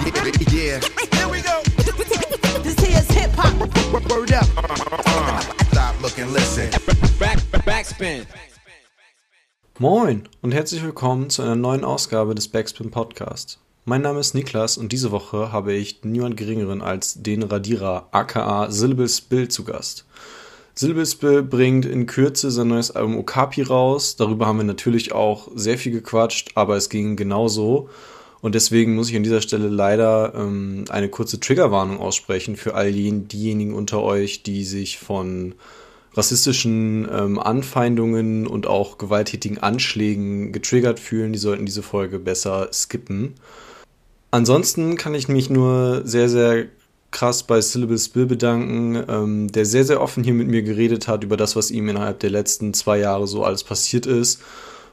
Yeah. Here we go. This here's hip hop. Word up. Stop, look and listen. Back, backspin. Moin und herzlich willkommen zu einer neuen Ausgabe des Backspin Podcasts. Mein Name ist Niklas und diese Woche habe ich niemand geringeren als den Radierer aka Syllables Bill zu Gast. Syllables Bill bringt in Kürze sein neues Album Okapi raus. Darüber haben wir natürlich auch sehr viel gequatscht, aber es ging genauso. Und deswegen muss ich an dieser Stelle leider ähm, eine kurze Triggerwarnung aussprechen für all diejenigen unter euch, die sich von rassistischen ähm, Anfeindungen und auch gewalttätigen Anschlägen getriggert fühlen, die sollten diese Folge besser skippen. Ansonsten kann ich mich nur sehr, sehr krass bei Syllables Bill bedanken, ähm, der sehr, sehr offen hier mit mir geredet hat über das, was ihm innerhalb der letzten zwei Jahre so alles passiert ist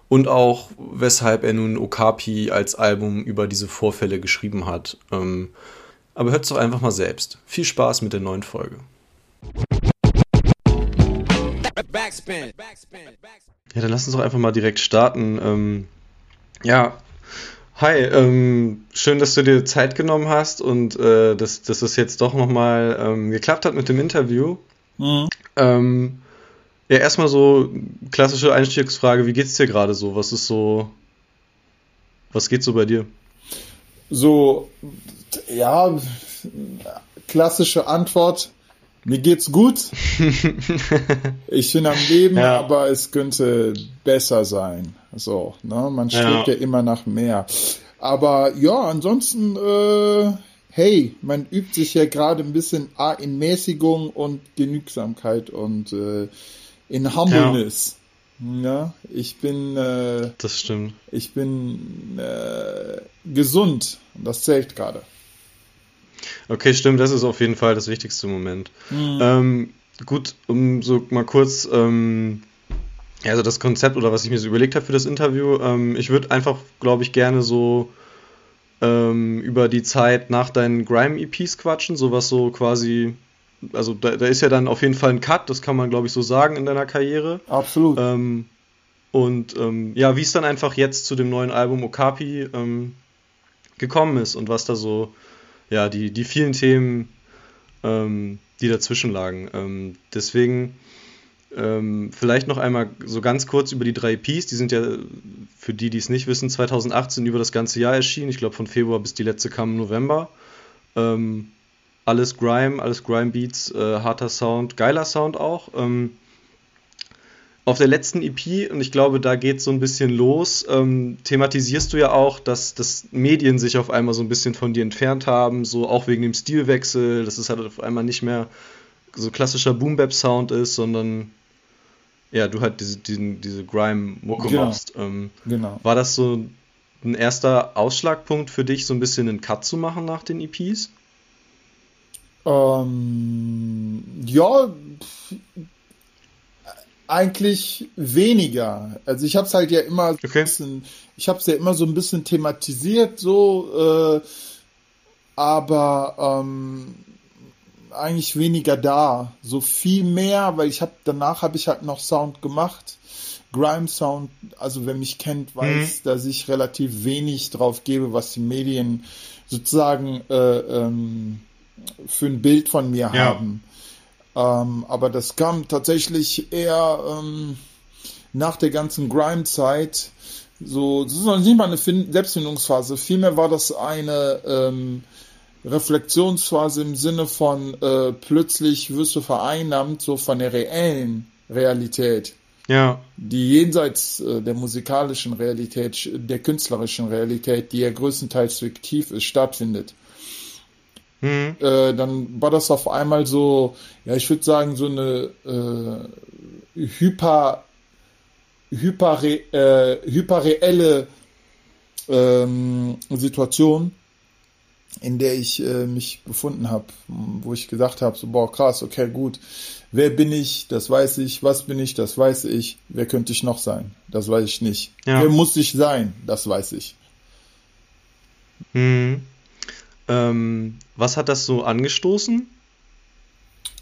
und auch weshalb er nun Okapi als Album über diese Vorfälle geschrieben hat. Ähm, aber hört es doch einfach mal selbst. Viel Spaß mit der neuen Folge. Ja, dann lass uns doch einfach mal direkt starten. Ähm, ja, hi, ähm, schön, dass du dir Zeit genommen hast und äh, dass, dass es jetzt doch nochmal ähm, geklappt hat mit dem Interview. Mhm. Ja, erstmal so klassische Einstiegsfrage, wie geht's dir gerade so? Was ist so, was geht so bei dir? So, ja, klassische Antwort, mir geht's gut. ich bin am Leben, ja. aber es könnte besser sein. So, ne? Man strebt ja. ja immer nach mehr. Aber ja, ansonsten, äh, hey, man übt sich ja gerade ein bisschen in Mäßigung und Genügsamkeit und äh, in Humbleness. Ja. ja ich bin. Äh, das stimmt. Ich bin äh, gesund und das zählt gerade. Okay, stimmt, das ist auf jeden Fall das wichtigste Moment. Mhm. Ähm, gut, um so mal kurz, ähm, also das Konzept oder was ich mir so überlegt habe für das Interview, ähm, ich würde einfach, glaube ich, gerne so ähm, über die Zeit nach deinen Grime-EPs quatschen, sowas so quasi, also da, da, ist ja dann auf jeden Fall ein Cut, das kann man, glaube ich, so sagen in deiner Karriere. Absolut. Ähm, und ähm, ja, wie es dann einfach jetzt zu dem neuen Album Okapi gekommen ist und was da so ja, die, die vielen Themen, ähm, die dazwischen lagen. Ähm, deswegen ähm, vielleicht noch einmal so ganz kurz über die drei EPs. Die sind ja, für die, die es nicht wissen, 2018 über das ganze Jahr erschienen. Ich glaube, von Februar bis die letzte kam im November. Ähm, alles Grime, alles Grime Beats, äh, harter Sound, geiler Sound auch. Ähm, auf der letzten EP, und ich glaube, da geht so ein bisschen los, ähm, thematisierst du ja auch, dass, dass Medien sich auf einmal so ein bisschen von dir entfernt haben, so auch wegen dem Stilwechsel, dass es halt auf einmal nicht mehr so klassischer Boom-Bap-Sound ist, sondern ja, du halt diese, diesen, diese Grime-Mucke genau. machst. Ähm, genau. War das so ein erster Ausschlagpunkt für dich, so ein bisschen einen Cut zu machen nach den EPs? Ähm, ja, eigentlich weniger. Also ich habe es halt ja immer okay. so ein bisschen, ich habe es ja immer so ein bisschen thematisiert, so, äh, aber ähm, eigentlich weniger da. So viel mehr, weil ich habe danach habe ich halt noch Sound gemacht. Grime Sound, also wer mich kennt, weiß, mhm. dass ich relativ wenig drauf gebe, was die Medien sozusagen äh, ähm, für ein Bild von mir ja. haben. Ähm, aber das kam tatsächlich eher ähm, nach der ganzen Grime-Zeit. So, das ist noch nicht mal eine Find Selbstfindungsphase. Vielmehr war das eine ähm, Reflexionsphase im Sinne von äh, plötzlich wirst du vereinnahmt, so von der reellen Realität. Ja. Die jenseits äh, der musikalischen Realität, der künstlerischen Realität, die ja größtenteils fiktiv ist, stattfindet. Mhm. Äh, dann war das auf einmal so, ja, ich würde sagen, so eine äh, hyper, hyper, äh, hyperreelle ähm, Situation, in der ich äh, mich befunden habe, wo ich gedacht habe, so, boah, krass, okay, gut, wer bin ich, das weiß ich, was bin ich, das weiß ich, wer könnte ich noch sein, das weiß ich nicht. Ja. Wer muss ich sein, das weiß ich. Mhm. Ähm, was hat das so angestoßen?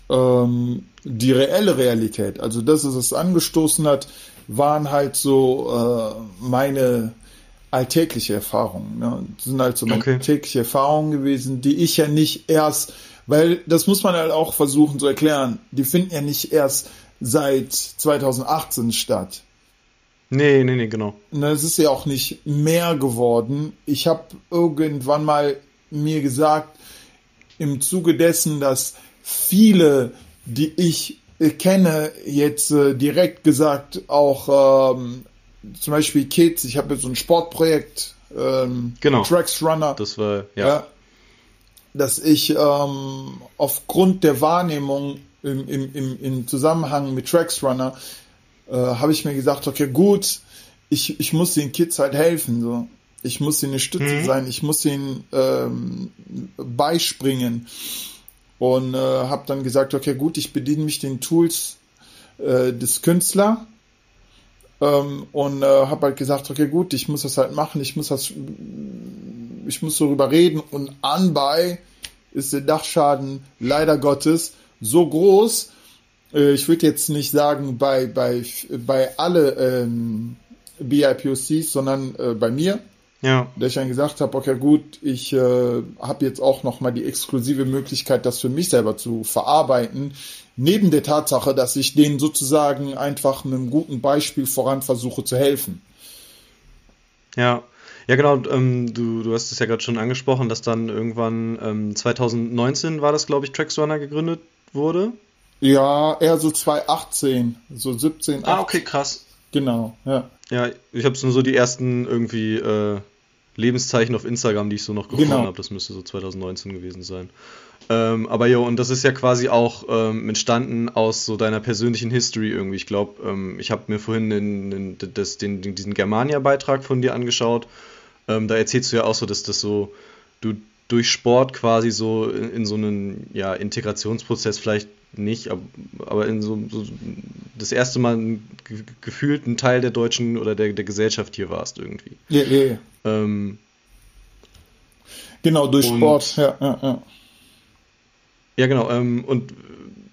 Ähm, die reelle Realität. Also das, was es angestoßen hat, waren halt so äh, meine alltägliche Erfahrungen. Ne? Das sind halt so meine okay. tägliche Erfahrungen gewesen, die ich ja nicht erst, weil das muss man halt auch versuchen zu erklären, die finden ja nicht erst seit 2018 statt. Nee, nee, nee, genau. Ne, es ist ja auch nicht mehr geworden. Ich habe irgendwann mal mir gesagt, im Zuge dessen, dass viele, die ich kenne, jetzt äh, direkt gesagt auch ähm, zum Beispiel Kids, ich habe jetzt so ein Sportprojekt, ähm, genau. Tracks Runner. Das war, ja. ja dass ich ähm, aufgrund der Wahrnehmung im, im, im, im Zusammenhang mit Tracks Runner äh, habe ich mir gesagt, okay, gut, ich, ich muss den Kids halt helfen. So. Ich muss ihnen eine Stütze mhm. sein, ich muss ihnen ähm, beispringen. Und äh, habe dann gesagt, okay, gut, ich bediene mich den Tools äh, des Künstlers ähm, und äh, habe halt gesagt, okay, gut, ich muss das halt machen, ich muss das, ich muss darüber reden und anbei ist der Dachschaden leider Gottes so groß. Äh, ich würde jetzt nicht sagen bei bei bei alle ähm, BIPOCs, sondern äh, bei mir. Ja. Da ich dann gesagt habe, okay, gut, ich äh, habe jetzt auch noch mal die exklusive Möglichkeit, das für mich selber zu verarbeiten. Neben der Tatsache, dass ich denen sozusagen einfach mit einem guten Beispiel voran versuche zu helfen. Ja, ja, genau. Ähm, du, du hast es ja gerade schon angesprochen, dass dann irgendwann ähm, 2019 war das, glaube ich, Tracksrunner gegründet wurde. Ja, eher so 2018, so 17. 18. Ah, okay, krass. Genau, ja. Ja, ich habe nur so die ersten irgendwie äh, Lebenszeichen auf Instagram, die ich so noch gefunden genau. habe. Das müsste so 2019 gewesen sein. Ähm, aber jo, und das ist ja quasi auch ähm, entstanden aus so deiner persönlichen History irgendwie. Ich glaube, ähm, ich habe mir vorhin den, den, das, den, diesen Germania-Beitrag von dir angeschaut. Ähm, da erzählst du ja auch so, dass das so, du durch Sport quasi so in, in so einen ja, Integrationsprozess vielleicht nicht, aber, aber in so, so, das erste Mal gefühlt ein Teil der deutschen oder der, der Gesellschaft hier warst irgendwie. Ja, ja, ja. Ähm, genau, durch Sport, ja, ja, ja. Ja, genau. Ähm, und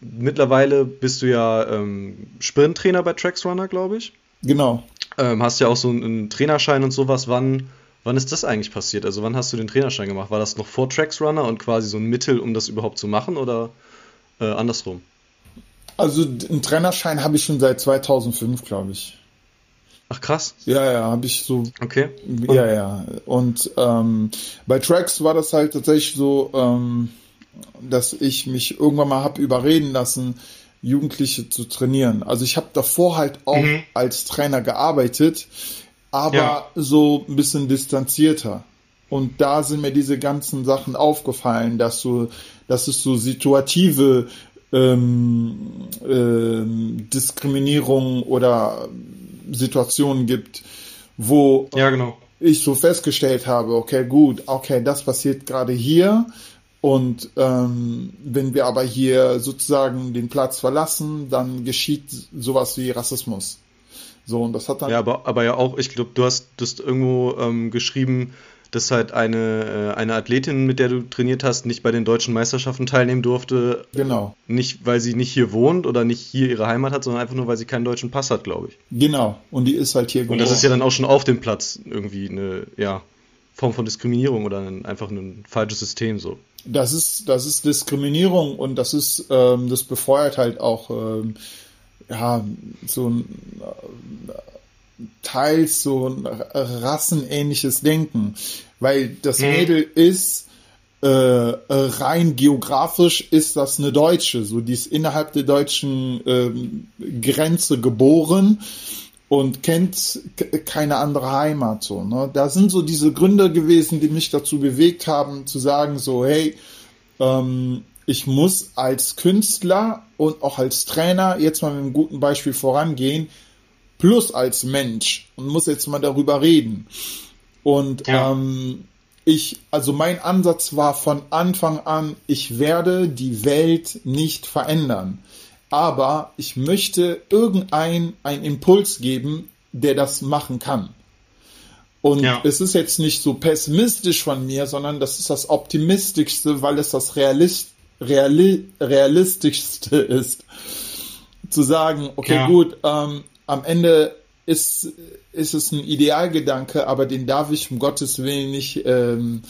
mittlerweile bist du ja ähm, Sprinttrainer bei Tracksrunner, glaube ich. Genau. Ähm, hast ja auch so einen Trainerschein und sowas. Wann, wann ist das eigentlich passiert? Also wann hast du den Trainerschein gemacht? War das noch vor Tracksrunner und quasi so ein Mittel, um das überhaupt zu machen oder äh, andersrum? Also einen Trainerschein habe ich schon seit 2005, glaube ich. Ach krass. Ja, ja, habe ich so. Okay. Und? Ja, ja. Und ähm, bei Tracks war das halt tatsächlich so. Ähm, dass ich mich irgendwann mal habe überreden lassen, Jugendliche zu trainieren. Also ich habe davor halt auch mhm. als Trainer gearbeitet, aber ja. so ein bisschen distanzierter. Und da sind mir diese ganzen Sachen aufgefallen, dass so, dass es so situative ähm, ähm, Diskriminierung oder Situationen gibt, wo ja, genau. ich so festgestellt habe, okay, gut, okay, das passiert gerade hier, und ähm, wenn wir aber hier sozusagen den Platz verlassen, dann geschieht sowas wie Rassismus. So, und das hat dann. Ja, aber, aber ja auch, ich glaube, du hast das irgendwo ähm, geschrieben, dass halt eine, äh, eine Athletin, mit der du trainiert hast, nicht bei den deutschen Meisterschaften teilnehmen durfte. Genau. Nicht, weil sie nicht hier wohnt oder nicht hier ihre Heimat hat, sondern einfach nur, weil sie keinen deutschen Pass hat, glaube ich. Genau. Und die ist halt hier geboren. Und das ist ja dann auch schon auf dem Platz irgendwie eine, ja, Form von Diskriminierung oder ein, einfach ein falsches System so. Das ist, das ist Diskriminierung und das ist, ähm, das befeuert halt auch ähm, ja, so ein äh, teils so ein rassenähnliches Denken. Weil das mhm. Mädel ist äh, rein geografisch ist das eine Deutsche, so die ist innerhalb der deutschen ähm, Grenze geboren und kennt keine andere Heimat so. Ne? Da sind so diese Gründe gewesen, die mich dazu bewegt haben, zu sagen so, hey, ähm, ich muss als Künstler und auch als Trainer jetzt mal mit einem guten Beispiel vorangehen, plus als Mensch und muss jetzt mal darüber reden. Und ja. ähm, ich, also mein Ansatz war von Anfang an, ich werde die Welt nicht verändern aber ich möchte irgendein einen Impuls geben, der das machen kann. Und ja. es ist jetzt nicht so pessimistisch von mir, sondern das ist das optimistischste, weil es das Realist, Reali, realistischste ist. Zu sagen, okay, ja. gut, ähm, am Ende ist, ist es ein Idealgedanke, aber den darf ich um Gottes Willen nicht ähm,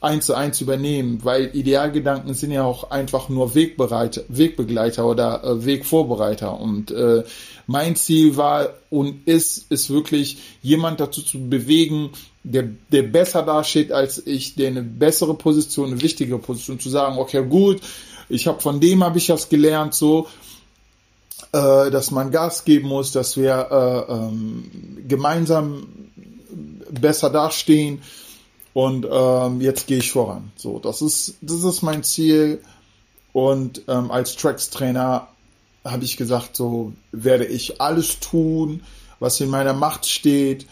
eins zu eins übernehmen, weil Idealgedanken sind ja auch einfach nur Wegbereiter, Wegbegleiter oder äh, Wegvorbereiter. Und äh, mein Ziel war und ist, ist wirklich jemand dazu zu bewegen, der, der besser dasteht als ich, der eine bessere Position, eine wichtige Position, zu sagen, okay, gut, ich habe von dem habe ich das gelernt, so äh, dass man Gas geben muss, dass wir äh, ähm, gemeinsam besser dastehen und ähm, jetzt gehe ich voran. So, das ist, das ist mein Ziel. Und ähm, als Tracks-Trainer habe ich gesagt, so werde ich alles tun, was in meiner Macht steht.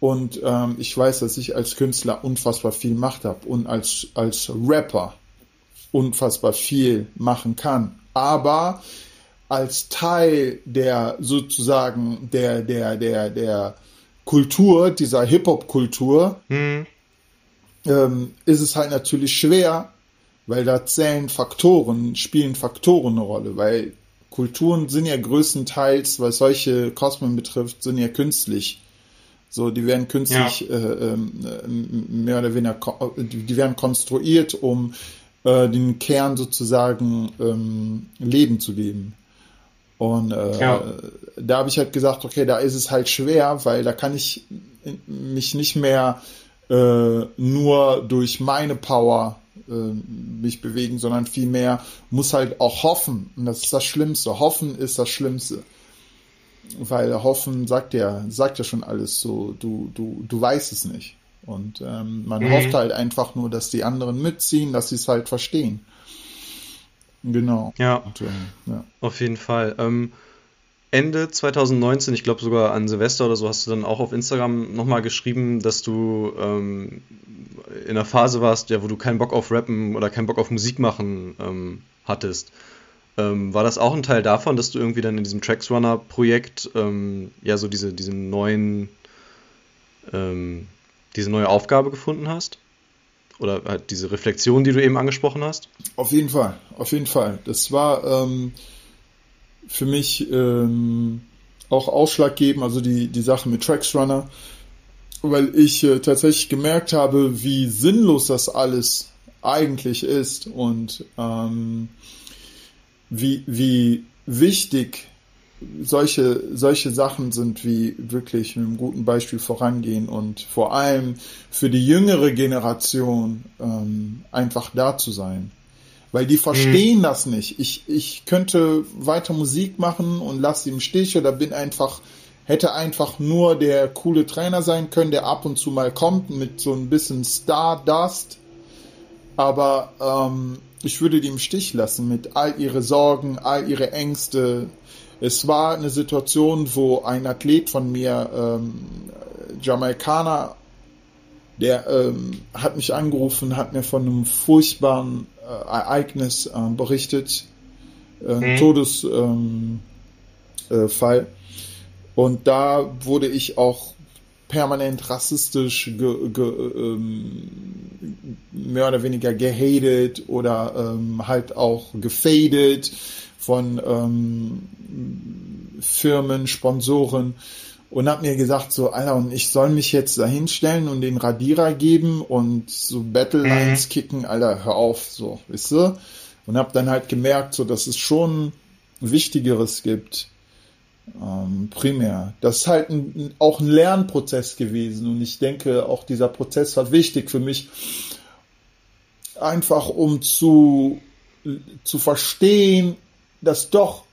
Und ähm, ich weiß, dass ich als Künstler unfassbar viel Macht habe und als, als Rapper unfassbar viel machen kann. Aber als Teil der sozusagen der, der, der, der Kultur, dieser Hip-Hop-Kultur, mhm ähm, ist es halt natürlich schwer, weil da zählen Faktoren, spielen Faktoren eine Rolle, weil Kulturen sind ja größtenteils, was solche Kosmen betrifft, sind ja künstlich. So, die werden künstlich ja. äh, äh, mehr oder weniger, die werden konstruiert, um äh, den Kern sozusagen ähm, Leben zu geben. Und äh, ja. da habe ich halt gesagt, okay, da ist es halt schwer, weil da kann ich mich nicht mehr äh, nur durch meine Power äh, mich bewegen, sondern vielmehr muss halt auch hoffen. Und das ist das Schlimmste. Hoffen ist das Schlimmste. Weil Hoffen sagt ja, sagt ja schon alles so, du, du, du weißt es nicht. Und ähm, man mhm. hofft halt einfach nur, dass die anderen mitziehen, dass sie es halt verstehen. Genau. Ja, Und, äh, ja. auf jeden Fall. Ähm, Ende 2019, ich glaube sogar an Silvester oder so, hast du dann auch auf Instagram nochmal geschrieben, dass du ähm, in einer Phase warst, ja, wo du keinen Bock auf Rappen oder keinen Bock auf Musik machen ähm, hattest. Ähm, war das auch ein Teil davon, dass du irgendwie dann in diesem Tracksrunner-Projekt ähm, ja so diese, diese neuen, ähm, diese neue Aufgabe gefunden hast? Oder halt diese Reflexion, die du eben angesprochen hast? Auf jeden Fall, auf jeden Fall. Das war ähm, für mich ähm, auch ausschlaggebend, also die, die Sache mit Tracksrunner, weil ich äh, tatsächlich gemerkt habe, wie sinnlos das alles eigentlich ist und ähm, wie, wie wichtig solche, solche Sachen sind, wie wirklich mit einem guten Beispiel vorangehen und vor allem für die jüngere Generation ähm, einfach da zu sein weil die verstehen mhm. das nicht. Ich, ich könnte weiter Musik machen und lasse sie im Stich oder bin einfach, hätte einfach nur der coole Trainer sein können, der ab und zu mal kommt mit so ein bisschen Stardust. Aber ähm, ich würde die im Stich lassen mit all ihre Sorgen, all ihre Ängste. Es war eine Situation, wo ein Athlet von mir, ähm, Jamaikaner, der ähm, hat mich angerufen, hat mir von einem furchtbaren äh, Ereignis äh, berichtet, äh, mhm. Todesfall. Ähm, äh, und da wurde ich auch permanent rassistisch ge, ge, ähm, mehr oder weniger gehatet oder ähm, halt auch gefadet von ähm, Firmen, Sponsoren und hat mir gesagt so, Alter, und ich soll mich jetzt da hinstellen und den Radierer geben und so Battle mhm. Lines kicken, Alter, hör auf, so, wisst ihr? Und hab dann halt gemerkt, so, dass es schon Wichtigeres gibt, ähm, primär. Das ist halt ein, auch ein Lernprozess gewesen und ich denke, auch dieser Prozess war wichtig für mich, einfach um zu, zu verstehen, dass doch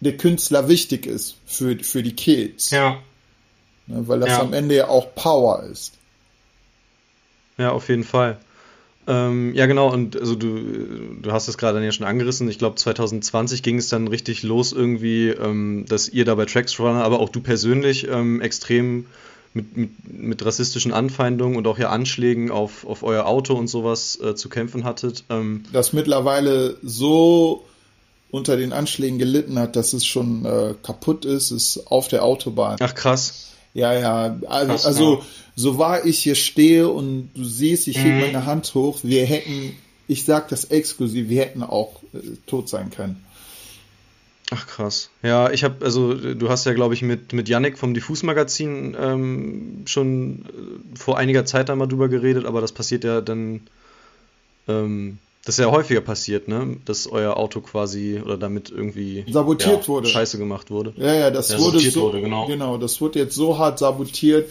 der Künstler wichtig ist für, für die Kids. Ja. Ne, weil das ja. am Ende ja auch Power ist. Ja, auf jeden Fall. Ähm, ja, genau, und also du, du hast es gerade ja schon angerissen. Ich glaube, 2020 ging es dann richtig los, irgendwie, ähm, dass ihr da bei Tracksrunner, aber auch du persönlich ähm, extrem mit, mit, mit, rassistischen Anfeindungen und auch ja Anschlägen auf, auf euer Auto und sowas äh, zu kämpfen hattet. Ähm, das mittlerweile so unter den Anschlägen gelitten hat, dass es schon äh, kaputt ist, ist auf der Autobahn. Ach krass. Ja, ja. Also, Krass, also ja. so wahr ich hier stehe und du siehst, ich hebe mhm. meine Hand hoch, wir hätten, ich sag das exklusiv, wir hätten auch äh, tot sein können. Ach krass. Ja, ich habe, also du hast ja, glaube ich, mit, mit Yannick vom Diffus-Magazin ähm, schon äh, vor einiger Zeit da mal drüber geredet, aber das passiert ja dann, ähm, das ist ja häufiger passiert, ne? Dass euer Auto quasi oder damit irgendwie sabotiert ja, wurde. Scheiße gemacht wurde. Ja, ja, das ja, wurde so, wurde, genau. genau, das wurde jetzt so hart sabotiert,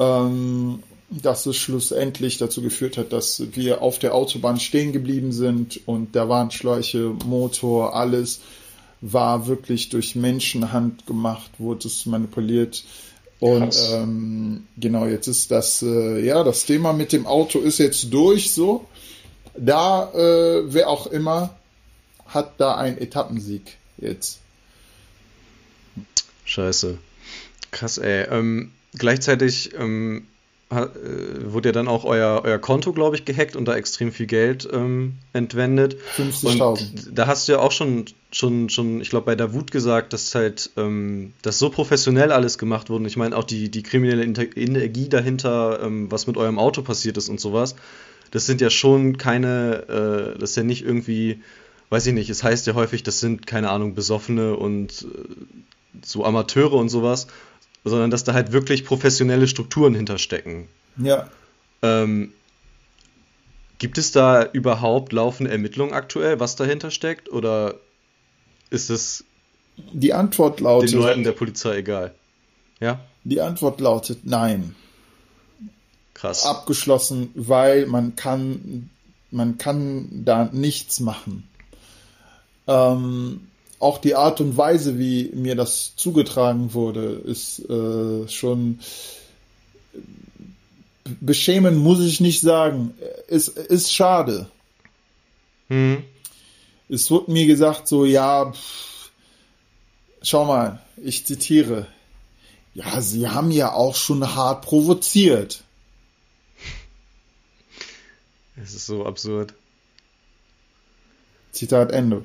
ähm, dass es schlussendlich dazu geführt hat, dass wir auf der Autobahn stehen geblieben sind und der Warnschläuche, Motor, alles war wirklich durch Menschenhand gemacht, wurde es manipuliert. Und ähm, genau, jetzt ist das, äh, ja, das Thema mit dem Auto ist jetzt durch so. Da, äh, wer auch immer, hat da einen Etappensieg jetzt. Scheiße. Krass, ey. Ähm, gleichzeitig ähm, äh, wurde ja dann auch euer, euer Konto, glaube ich, gehackt und da extrem viel Geld ähm, entwendet. 50.000. Da hast du ja auch schon, schon, schon ich glaube, bei Davut gesagt, dass halt ähm, das so professionell alles gemacht wurde. Ich meine, auch die, die kriminelle Energie dahinter, ähm, was mit eurem Auto passiert ist und sowas. Das sind ja schon keine, äh, das ist ja nicht irgendwie, weiß ich nicht, es heißt ja häufig, das sind, keine Ahnung, Besoffene und äh, so Amateure und sowas sondern dass da halt wirklich professionelle Strukturen hinterstecken. Ja. Ähm, gibt es da überhaupt laufende Ermittlungen aktuell, was dahinter steckt? Oder ist es die Antwort lautet den Leuten der Polizei egal? Ja? Die Antwort lautet nein. Krass. Abgeschlossen, weil man kann, man kann da nichts machen. Ähm, auch die Art und Weise, wie mir das zugetragen wurde, ist äh, schon beschämen, muss ich nicht sagen. Es ist, ist schade. Mhm. Es wurde mir gesagt, so, ja, pff, schau mal, ich zitiere. Ja, sie haben ja auch schon hart provoziert. Es ist so absurd. Zitat Ende.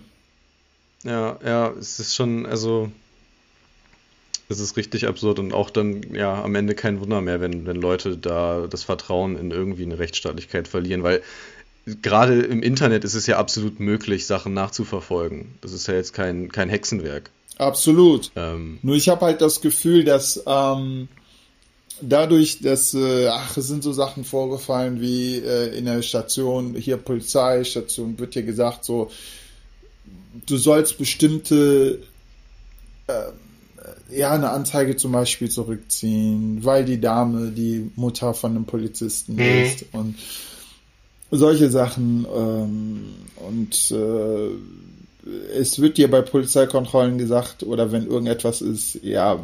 Ja, ja, es ist schon, also es ist richtig absurd und auch dann, ja, am Ende kein Wunder mehr, wenn, wenn Leute da das Vertrauen in irgendwie eine Rechtsstaatlichkeit verlieren, weil gerade im Internet ist es ja absolut möglich, Sachen nachzuverfolgen. Das ist ja jetzt kein, kein Hexenwerk. Absolut. Ähm, Nur ich habe halt das Gefühl, dass ähm, dadurch, dass, äh, ach, es sind so Sachen vorgefallen wie äh, in der Station, hier Polizeistation, wird hier gesagt, so, du sollst bestimmte äh, ja eine Anzeige zum Beispiel zurückziehen, weil die Dame die Mutter von einem Polizisten mhm. ist und solche Sachen ähm, und äh, es wird dir bei Polizeikontrollen gesagt oder wenn irgendetwas ist, ja,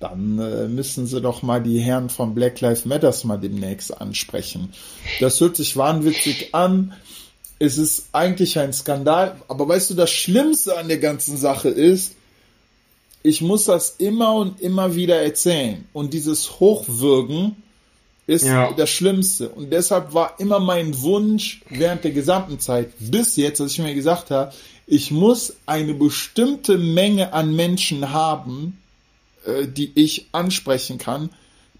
dann äh, müssen sie doch mal die Herren von Black Lives Matters mal demnächst ansprechen. Das hört sich wahnwitzig an, es ist eigentlich ein Skandal. Aber weißt du, das Schlimmste an der ganzen Sache ist, ich muss das immer und immer wieder erzählen. Und dieses Hochwürgen ist ja. das Schlimmste. Und deshalb war immer mein Wunsch während der gesamten Zeit bis jetzt, dass ich mir gesagt habe, ich muss eine bestimmte Menge an Menschen haben, äh, die ich ansprechen kann,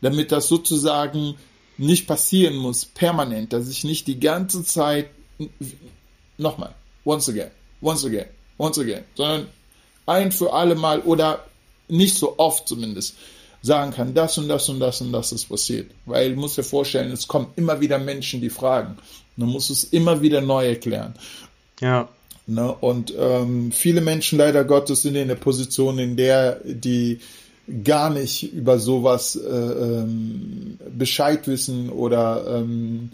damit das sozusagen nicht passieren muss, permanent, dass ich nicht die ganze Zeit nochmal, once again, once again, once again, sondern ein für alle Mal oder nicht so oft zumindest sagen kann, das und das und das und das ist passiert. Weil du musst dir vorstellen, es kommen immer wieder Menschen, die fragen. Man muss es immer wieder neu erklären. Ja. Ne? Und ähm, viele Menschen leider Gottes sind in der Position, in der die gar nicht über sowas äh, ähm, Bescheid wissen oder ähm,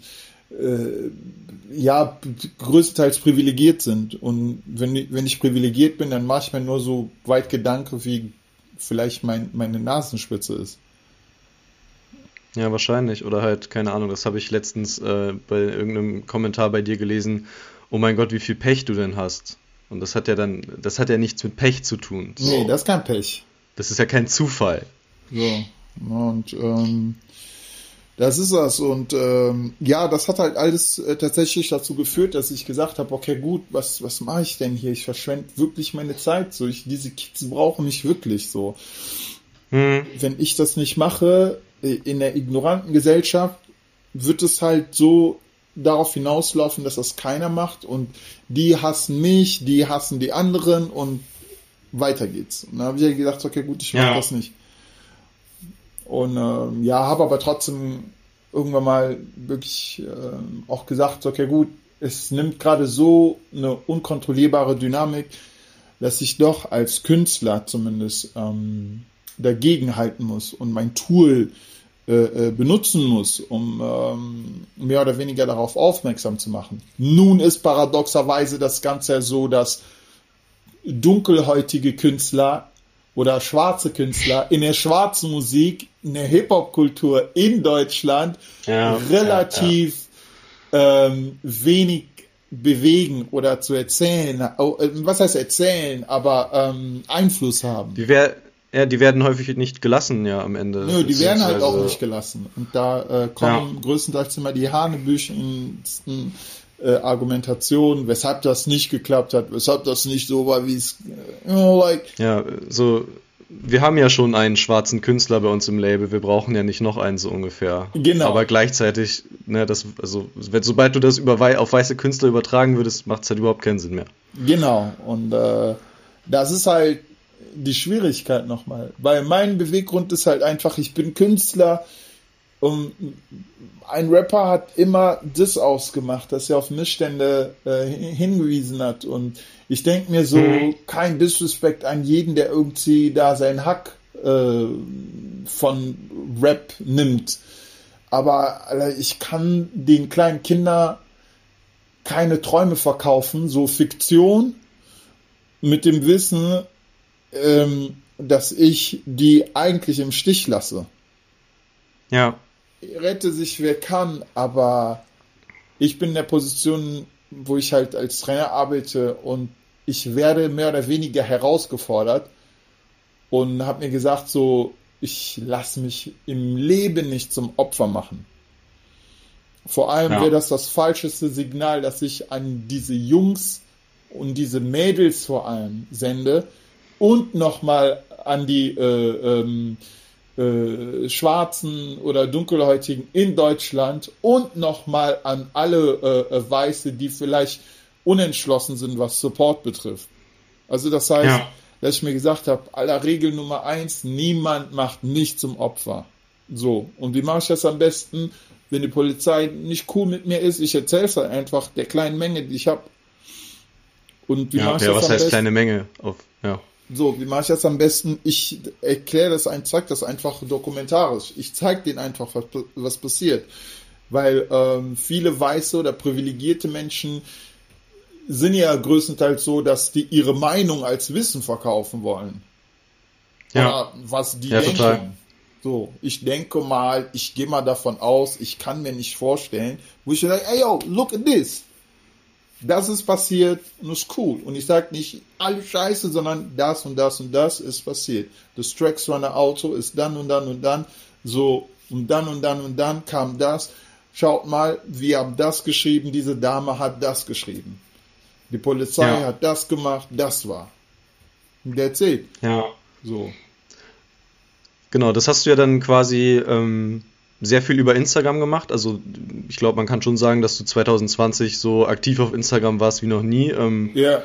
äh, ja, größtenteils privilegiert sind. Und wenn, wenn ich privilegiert bin, dann mache ich mir nur so weit Gedanken, wie vielleicht mein, meine Nasenspitze ist. Ja, wahrscheinlich. Oder halt, keine Ahnung, das habe ich letztens äh, bei irgendeinem Kommentar bei dir gelesen. Oh mein Gott, wie viel Pech du denn hast. Und das hat ja dann, das hat ja nichts mit Pech zu tun. So. Nee, das ist kein Pech. Das ist ja kein Zufall. So. Und ähm, das ist das. Und ähm, ja, das hat halt alles äh, tatsächlich dazu geführt, dass ich gesagt habe, okay, gut, was, was mache ich denn hier? Ich verschwende wirklich meine Zeit. So, ich, diese Kids brauchen mich wirklich so. Hm. Wenn ich das nicht mache, äh, in der ignoranten Gesellschaft, wird es halt so darauf hinauslaufen, dass das keiner macht und die hassen mich, die hassen die anderen und weiter geht's. Und dann habe ich ja gedacht, okay, gut, ich mache ja. das nicht. Und ähm, ja, habe aber trotzdem irgendwann mal wirklich äh, auch gesagt, okay, gut, es nimmt gerade so eine unkontrollierbare Dynamik, dass ich doch als Künstler zumindest ähm, dagegen halten muss und mein Tool äh, äh, benutzen muss, um ähm, mehr oder weniger darauf aufmerksam zu machen. Nun ist paradoxerweise das Ganze so, dass dunkelhäutige Künstler oder schwarze Künstler in der schwarzen Musik, in der Hip-Hop-Kultur in Deutschland ja, relativ ja, ja. Ähm, wenig bewegen oder zu erzählen, äh, was heißt erzählen, aber ähm, Einfluss haben. Die, wär, ja, die werden häufig nicht gelassen, ja, am Ende. Nö, die werden halt auch nicht gelassen. Und da äh, kommen größtenteils immer die hanebüchensten äh, Argumentationen, weshalb das nicht geklappt hat, weshalb das nicht so war, wie es, you know, like. Ja, so, wir haben ja schon einen schwarzen Künstler bei uns im Label, wir brauchen ja nicht noch einen so ungefähr. Genau. Aber gleichzeitig, ne, das, also, wenn, sobald du das über, auf weiße Künstler übertragen würdest, macht es halt überhaupt keinen Sinn mehr. Genau, und äh, das ist halt die Schwierigkeit nochmal. Weil mein Beweggrund ist halt einfach, ich bin Künstler und ein Rapper hat immer das ausgemacht, dass er auf Missstände äh, hingewiesen hat. Und ich denke mir so, mhm. kein Disrespect an jeden, der irgendwie da seinen Hack äh, von Rap nimmt. Aber Alter, ich kann den kleinen Kindern keine Träume verkaufen, so Fiktion mit dem Wissen, ähm, dass ich die eigentlich im Stich lasse. Ja. Rette sich wer kann, aber ich bin in der Position, wo ich halt als Trainer arbeite und ich werde mehr oder weniger herausgefordert und habe mir gesagt, so, ich lasse mich im Leben nicht zum Opfer machen. Vor allem ja. wäre das das falscheste Signal, dass ich an diese Jungs und diese Mädels vor allem sende, und nochmal an die äh, ähm, äh, Schwarzen oder Dunkelhäutigen in Deutschland und nochmal an alle äh, Weiße, die vielleicht unentschlossen sind, was Support betrifft. Also das heißt, ja. dass ich mir gesagt habe, aller Regel Nummer eins, niemand macht mich zum Opfer. So, und wie mache ich das am besten? Wenn die Polizei nicht cool mit mir ist, ich erzähle es halt einfach der kleinen Menge, die ich habe. Und wie ja, mache ich ja, das was heißt besten? kleine Menge? Auf, ja. So, wie mache ich das am besten? Ich erkläre das ein, zeige das einfach dokumentarisch. Ich zeige denen einfach, was, was passiert. Weil ähm, viele weiße oder privilegierte Menschen sind ja größtenteils so, dass die ihre Meinung als Wissen verkaufen wollen. Ja. Oder was die ja, denken. Total. So, ich denke mal, ich gehe mal davon aus, ich kann mir nicht vorstellen, wo ich sage, ey yo, look at this das ist passiert und ist cool. Und ich sage nicht alles scheiße, sondern das und das und das ist passiert. Das Tracks von der Auto ist dann und dann und dann so und dann und dann und dann kam das. Schaut mal, wir haben das geschrieben, diese Dame hat das geschrieben. Die Polizei ja. hat das gemacht, das war. That's it. Ja. So. Genau, das hast du ja dann quasi ähm, sehr viel über Instagram gemacht. Also ich glaube, man kann schon sagen, dass du 2020 so aktiv auf Instagram warst wie noch nie. Ähm, ja.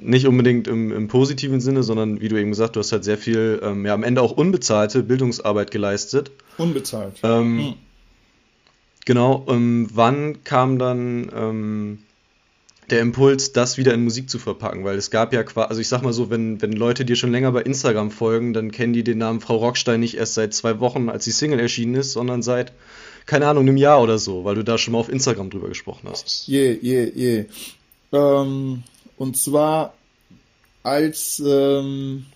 Nicht unbedingt im, im, positiven Sinne, sondern wie du eben gesagt, du hast halt sehr viel, ähm, ja, am Ende auch unbezahlte Bildungsarbeit geleistet. Unbezahlt. Ähm, hm. Genau. Ähm, wann kam dann ähm, der Impuls, das wieder in Musik zu verpacken, weil es gab ja quasi, also ich sag mal so, wenn, wenn Leute dir schon länger bei Instagram folgen, dann kennen die den Namen Frau Rockstein nicht erst seit zwei Wochen, als die Single erschienen ist, sondern seit, keine Ahnung, einem Jahr oder so, weil du da schon mal auf Instagram drüber gesprochen hast. Yeah, yeah, yeah. Ähm, und zwar, als ähm,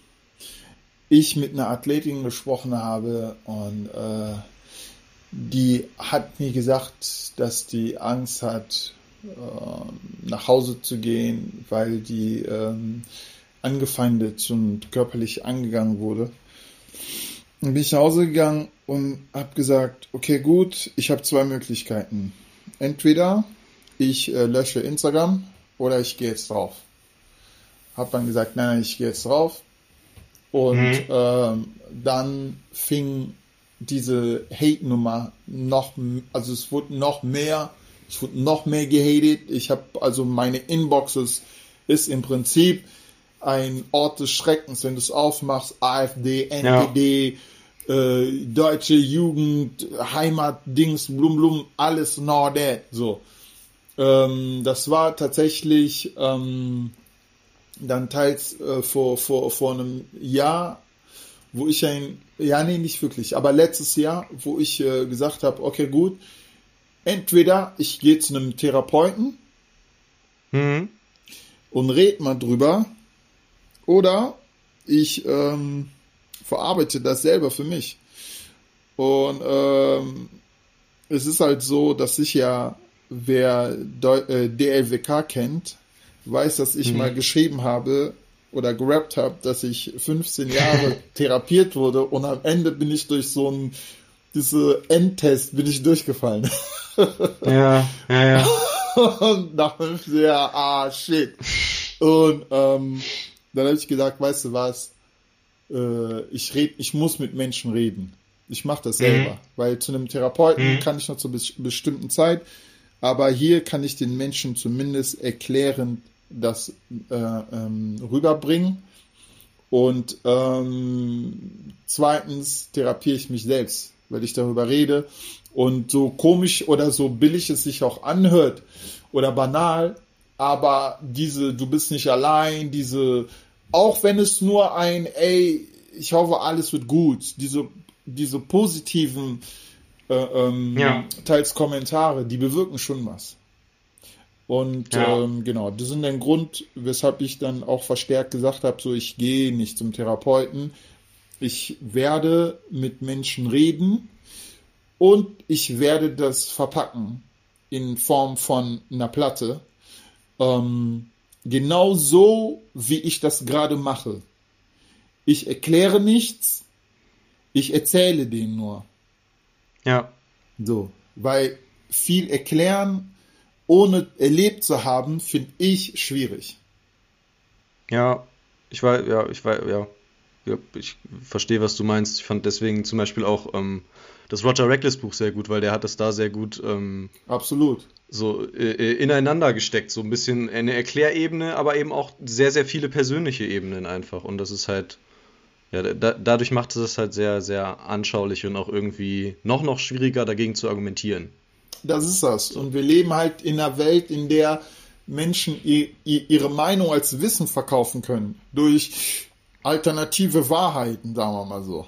ich mit einer Athletin gesprochen habe und äh, die hat mir gesagt, dass die Angst hat, äh, nach Hause zu gehen, weil die ähm, angefeindet und körperlich angegangen wurde. Dann bin ich nach Hause gegangen und habe gesagt, okay gut, ich habe zwei Möglichkeiten. Entweder ich äh, lösche Instagram oder ich gehe jetzt drauf. Hab dann gesagt, nein, nein ich gehe jetzt drauf. Und mhm. ähm, dann fing diese Hate-Nummer noch, also es wurde noch mehr ich wurde noch mehr gehatet. Ich habe also meine Inboxes ist im Prinzip ein Ort des Schreckens, wenn du es aufmachst, AfD, NPD, ja. äh, deutsche Jugend, Heimatdings, Blum Blum, alles Norde, so. Ähm, das war tatsächlich ähm, dann teils äh, vor, vor, vor einem Jahr, wo ich ein, ja nee, nicht wirklich, aber letztes Jahr, wo ich äh, gesagt habe, okay gut, entweder ich gehe zu einem Therapeuten mhm. und red mal drüber, oder ich ähm, verarbeite das selber für mich. Und ähm, es ist halt so, dass ich ja, wer äh, DLWK kennt, weiß, dass ich mhm. mal geschrieben habe oder gerappt habe, dass ich 15 Jahre therapiert wurde und am Ende bin ich durch so einen diese Endtest bin ich durchgefallen. ja, ja, ja. Und nach 15 Jahren, ah, shit. Und ähm, dann habe ich gesagt, weißt du was, äh, ich red, ich muss mit Menschen reden. Ich mache das selber, mhm. weil zu einem Therapeuten mhm. kann ich noch zur bestimmten Zeit, aber hier kann ich den Menschen zumindest erklären, das äh, ähm, rüberbringen. Und ähm, zweitens therapiere ich mich selbst, weil ich darüber rede. Und so komisch oder so billig es sich auch anhört oder banal, aber diese, du bist nicht allein, diese, auch wenn es nur ein, ey, ich hoffe, alles wird gut, diese, diese positiven äh, ähm, ja. teils Kommentare, die bewirken schon was. Und ja. ähm, genau, das ist der Grund, weshalb ich dann auch verstärkt gesagt habe, so ich gehe nicht zum Therapeuten. Ich werde mit Menschen reden und ich werde das verpacken in Form von einer Platte. Ähm, genau so, wie ich das gerade mache. Ich erkläre nichts, ich erzähle denen nur. Ja. So, weil viel erklären ohne erlebt zu haben, finde ich schwierig. Ja, ich war, ja, ich war, ja, ich verstehe, was du meinst. Ich fand deswegen zum Beispiel auch ähm, das Roger Reckless Buch sehr gut, weil der hat das da sehr gut ähm, absolut so äh, äh, ineinander gesteckt, so ein bisschen eine Erklärebene, aber eben auch sehr sehr viele persönliche Ebenen einfach und das ist halt ja, da, dadurch macht es halt sehr sehr anschaulich und auch irgendwie noch noch schwieriger dagegen zu argumentieren. Das ist das. Und wir leben halt in einer Welt, in der Menschen ihre Meinung als Wissen verkaufen können. Durch alternative Wahrheiten, sagen wir mal so.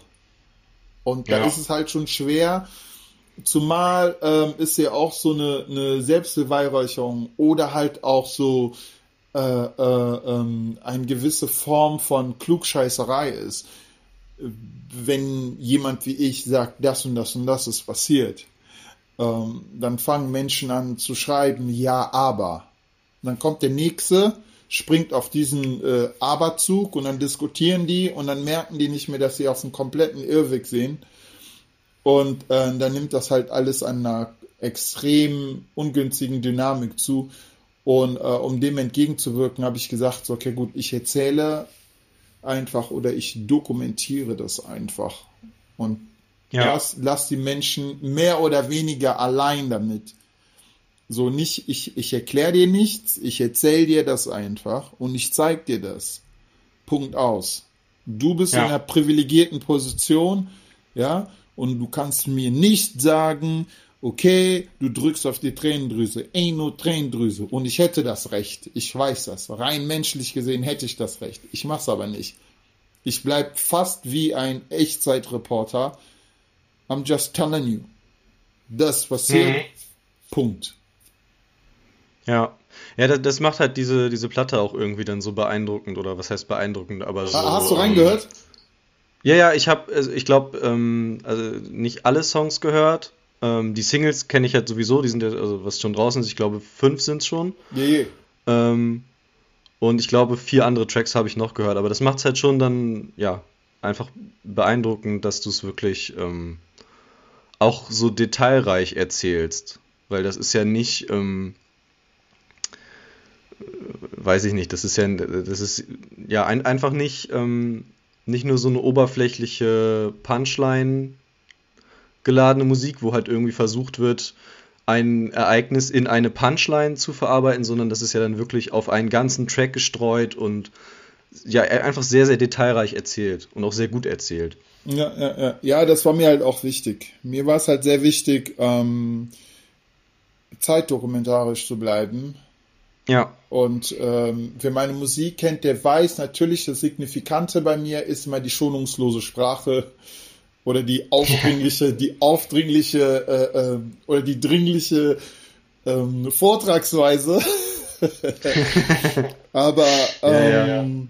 Und da ja. ist es halt schon schwer, zumal ähm, ist ja auch so eine, eine Selbstbeweihräucherung oder halt auch so äh, äh, ähm, eine gewisse Form von Klugscheißerei ist. Wenn jemand wie ich sagt, das und das und das ist passiert, ähm, dann fangen Menschen an zu schreiben, ja, aber. dann kommt der nächste, springt auf diesen äh, Aberzug und dann diskutieren die und dann merken die nicht mehr, dass sie auf einen kompletten Irrweg sehen. Und äh, dann nimmt das halt alles an einer extrem ungünstigen Dynamik zu. Und äh, um dem entgegenzuwirken, habe ich gesagt, so, okay, gut, ich erzähle einfach oder ich dokumentiere das einfach. Und ja. Lass, lass die Menschen mehr oder weniger allein damit. So nicht, ich, ich erkläre dir nichts, ich erzähle dir das einfach und ich zeige dir das. Punkt aus. Du bist ja. in einer privilegierten Position, ja, und du kannst mir nicht sagen, okay, du drückst auf die Tränendrüse, ey, nur Tränendrüse. Und ich hätte das Recht. Ich weiß das. Rein menschlich gesehen hätte ich das Recht. Ich mach's aber nicht. Ich bleib fast wie ein Echtzeitreporter, I'm just telling you. Das passiert. Mhm. Punkt. Ja. Ja, das, das, macht halt diese, diese Platte auch irgendwie dann so beeindruckend, oder was heißt beeindruckend, aber so. Hast du reingehört? Ähm, ja, ja, ich habe, also ich glaube, ähm, also nicht alle Songs gehört. Ähm, die Singles kenne ich halt sowieso, die sind ja, also was schon draußen ist, ich glaube, fünf sind es schon. Yeah, yeah. ähm, und ich glaube, vier andere Tracks habe ich noch gehört, aber das macht es halt schon dann, ja, einfach beeindruckend, dass du es wirklich ähm, auch so detailreich erzählst. Weil das ist ja nicht, ähm, weiß ich nicht, das ist ja, das ist ja ein, einfach nicht, ähm, nicht nur so eine oberflächliche Punchline geladene Musik, wo halt irgendwie versucht wird, ein Ereignis in eine Punchline zu verarbeiten, sondern das ist ja dann wirklich auf einen ganzen Track gestreut und ja einfach sehr, sehr detailreich erzählt und auch sehr gut erzählt. Ja, ja, ja. ja, das war mir halt auch wichtig. Mir war es halt sehr wichtig, ähm, zeitdokumentarisch zu bleiben. Ja. Und ähm, wer meine Musik kennt, der weiß natürlich, das Signifikante bei mir ist immer die schonungslose Sprache oder die aufdringliche, die aufdringliche äh, äh, oder die dringliche ähm, Vortragsweise. Aber ähm,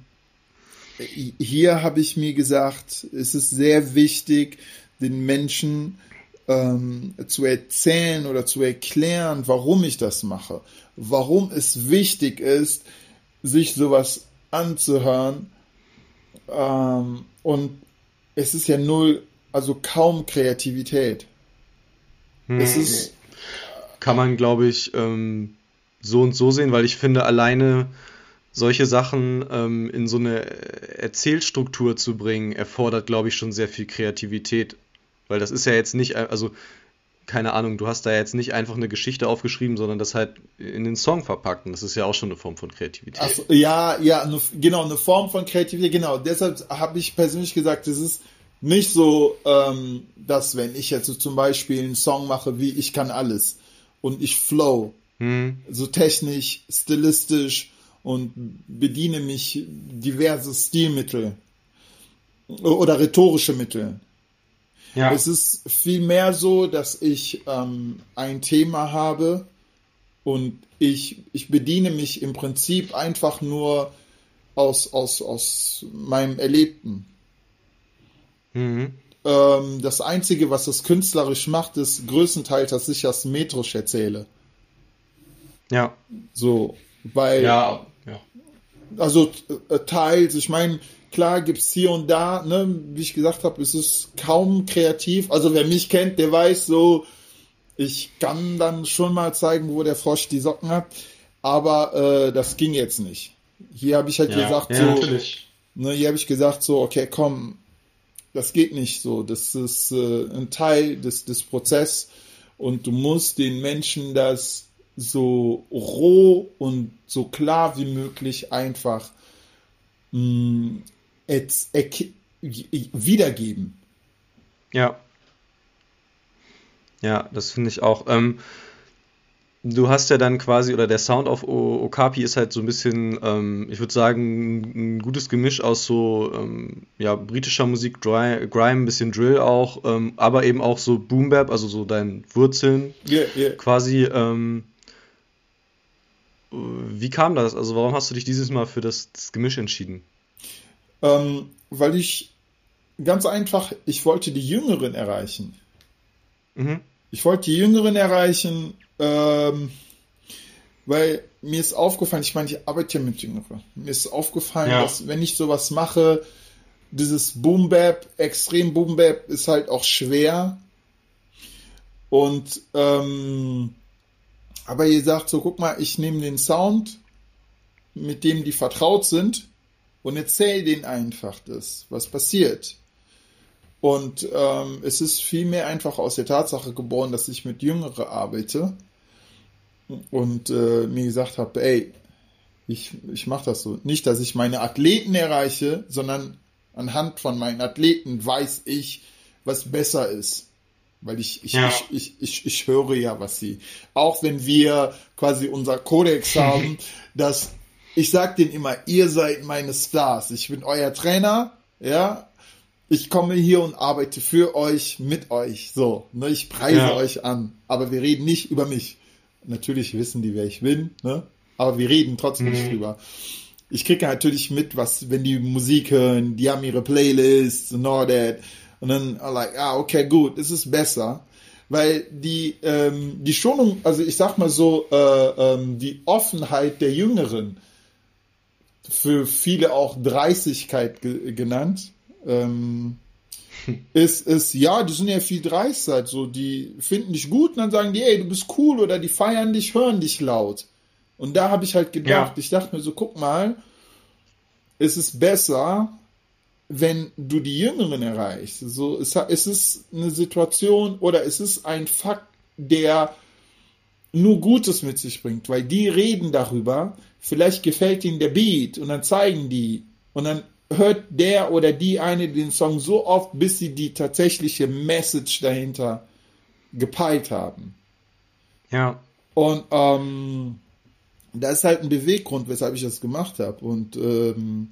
ja, ja. hier habe ich mir gesagt, es ist sehr wichtig, den Menschen ähm, zu erzählen oder zu erklären, warum ich das mache, warum es wichtig ist, sich sowas anzuhören. Ähm, und es ist ja null, also kaum Kreativität. Hm. Es ist. Kann man, glaube ich, ähm, so und so sehen, weil ich finde, alleine solche Sachen ähm, in so eine Erzählstruktur zu bringen, erfordert, glaube ich, schon sehr viel Kreativität. Weil das ist ja jetzt nicht, also keine Ahnung, du hast da jetzt nicht einfach eine Geschichte aufgeschrieben, sondern das halt in den Song verpackt. Und das ist ja auch schon eine Form von Kreativität. So, ja, ja, ne, genau, eine Form von Kreativität, genau. Deshalb habe ich persönlich gesagt, es ist nicht so, ähm, dass wenn ich jetzt so zum Beispiel einen Song mache wie Ich kann alles und ich flow, hm. so technisch, stilistisch und bediene mich diverse Stilmittel oder rhetorische Mittel. Ja. Es ist vielmehr so, dass ich ähm, ein Thema habe und ich, ich bediene mich im Prinzip einfach nur aus, aus, aus meinem Erlebten. Mhm. Ähm, das Einzige, was das künstlerisch macht, ist größtenteils, dass ich das metrisch erzähle. Ja. So, weil. Ja, ja. Also äh, teils, ich meine, Klar gibt's hier und da, ne, wie ich gesagt habe, es ist kaum kreativ. Also wer mich kennt, der weiß so, ich kann dann schon mal zeigen, wo der Frosch die Socken hat. Aber äh, das ging jetzt nicht. Hier habe ich halt ja, gesagt, ja, so, natürlich. ne, hier habe ich gesagt, so, okay, komm, das geht nicht so. Das ist äh, ein Teil des, des Prozesses und du musst den Menschen das so roh und so klar wie möglich einfach mh, mm, wiedergeben. Ja. Ja, das finde ich auch. Ähm, du hast ja dann quasi, oder der Sound auf o Okapi ist halt so ein bisschen, ähm, ich würde sagen, ein gutes Gemisch aus so ähm, ja, britischer Musik, Grime, ein bisschen Drill auch, ähm, aber eben auch so Boom Bap, also so dein Wurzeln yeah, yeah. quasi. Ähm, wie kam das? Also warum hast du dich dieses Mal für das, das Gemisch entschieden? Ähm, weil ich ganz einfach, ich wollte die Jüngeren erreichen. Mhm. Ich wollte die Jüngeren erreichen, ähm, weil mir ist aufgefallen, ich meine, ich arbeite ja mit Jüngeren. Mir ist aufgefallen, ja. dass wenn ich sowas mache, dieses Boom Bap, extrem Boom Bap ist halt auch schwer. Und ähm, aber ihr sagt so, guck mal, ich nehme den Sound, mit dem die vertraut sind, und erzähl denen einfach das, was passiert. Und ähm, es ist vielmehr einfach aus der Tatsache geboren, dass ich mit Jüngeren arbeite und äh, mir gesagt habe, ey, ich, ich mache das so. Nicht, dass ich meine Athleten erreiche, sondern anhand von meinen Athleten weiß ich, was besser ist. Weil ich, ich, ja. ich, ich, ich, ich höre ja, was sie. Auch wenn wir quasi unser Kodex haben, dass ich sag denen immer, ihr seid meine Stars. Ich bin euer Trainer, ja. Ich komme hier und arbeite für euch, mit euch. So, ne, ich preise ja. euch an. Aber wir reden nicht über mich. Natürlich wissen die, wer ich bin, ne? Aber wir reden trotzdem mhm. nicht drüber. Ich kriege natürlich mit, was, wenn die Musik hören, die haben ihre Playlists und all that. Und dann, like, ah, okay, gut, es ist besser weil die ähm, die Schonung, also ich sag mal so, äh, ähm, die Offenheit der Jüngeren für viele auch Dreistigkeit ge genannt. Ähm, ist, ist, ja, die sind ja viel Dreistheit, so, die finden dich gut und dann sagen die, ey, du bist cool oder die feiern dich, hören dich laut. Und da habe ich halt gedacht, ja. ich dachte mir so, guck mal, es ist besser, wenn du die Jüngeren erreichst. So, es, es ist eine Situation oder es ist ein Fakt, der nur Gutes mit sich bringt, weil die reden darüber, vielleicht gefällt ihnen der Beat und dann zeigen die Und dann hört der oder die eine den Song so oft, bis sie die tatsächliche Message dahinter gepeilt haben. Ja. Und ähm, das ist halt ein Beweggrund, weshalb ich das gemacht habe. Und ähm,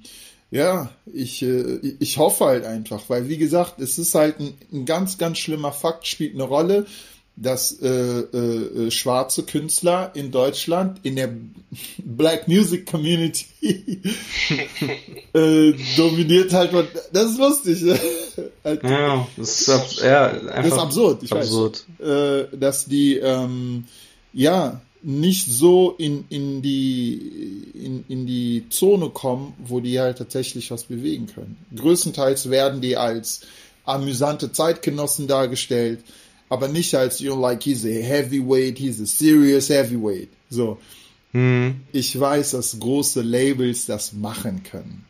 ja, ich, äh, ich hoffe halt einfach, weil wie gesagt, es ist halt ein, ein ganz, ganz schlimmer Fakt, spielt eine Rolle dass äh, äh, äh, schwarze Künstler in Deutschland in der Black Music Community äh, dominiert halt. Das ist lustig. Ne? halt, ja, das ist, abs ja, das ist absurd. Ich absurd. weiß, äh, dass die ähm, ja nicht so in, in die in, in die Zone kommen, wo die halt tatsächlich was bewegen können. Größtenteils werden die als amüsante Zeitgenossen dargestellt aber nicht als, you know, like he's a heavyweight, he's a serious heavyweight. So. Hm. Ich weiß, dass große Labels das machen können.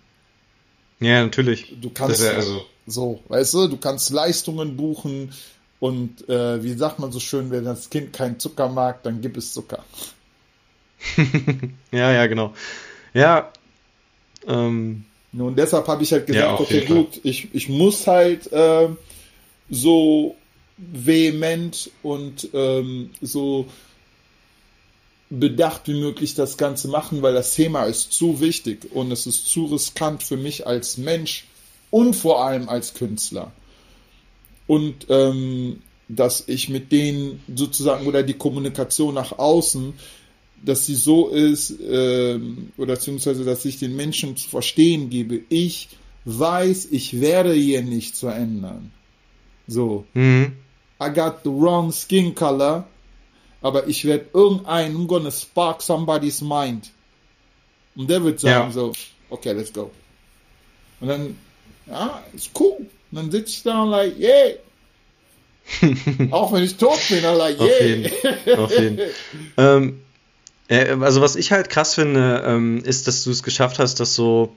Ja, natürlich. Du kannst, ja also so, weißt du, du kannst Leistungen buchen und äh, wie sagt man so schön, wenn das Kind kein Zucker mag, dann gibt es Zucker. ja, ja, genau. Ja. Ähm, Nun, deshalb habe ich halt gesagt, ja, okay, gut, ich, ich muss halt äh, so vehement und ähm, so bedacht wie möglich das Ganze machen, weil das Thema ist zu wichtig und es ist zu riskant für mich als Mensch und vor allem als Künstler. Und ähm, dass ich mit denen sozusagen oder die Kommunikation nach außen, dass sie so ist, ähm, oder beziehungsweise dass ich den Menschen zu verstehen gebe, ich weiß, ich werde hier nichts verändern. So. Mhm. I got the wrong skin color, aber ich werde irgendeinen, I'm gonna spark somebody's mind. Und der wird sagen ja. so, okay, let's go. Und dann, ja, ist cool. Und dann sitze ich da und like, yeah. Auch wenn ich tot bin, dann like, yeah. Auf jeden. Auf jeden. ähm, äh, also was ich halt krass finde, ähm, ist, dass du es geschafft hast, dass so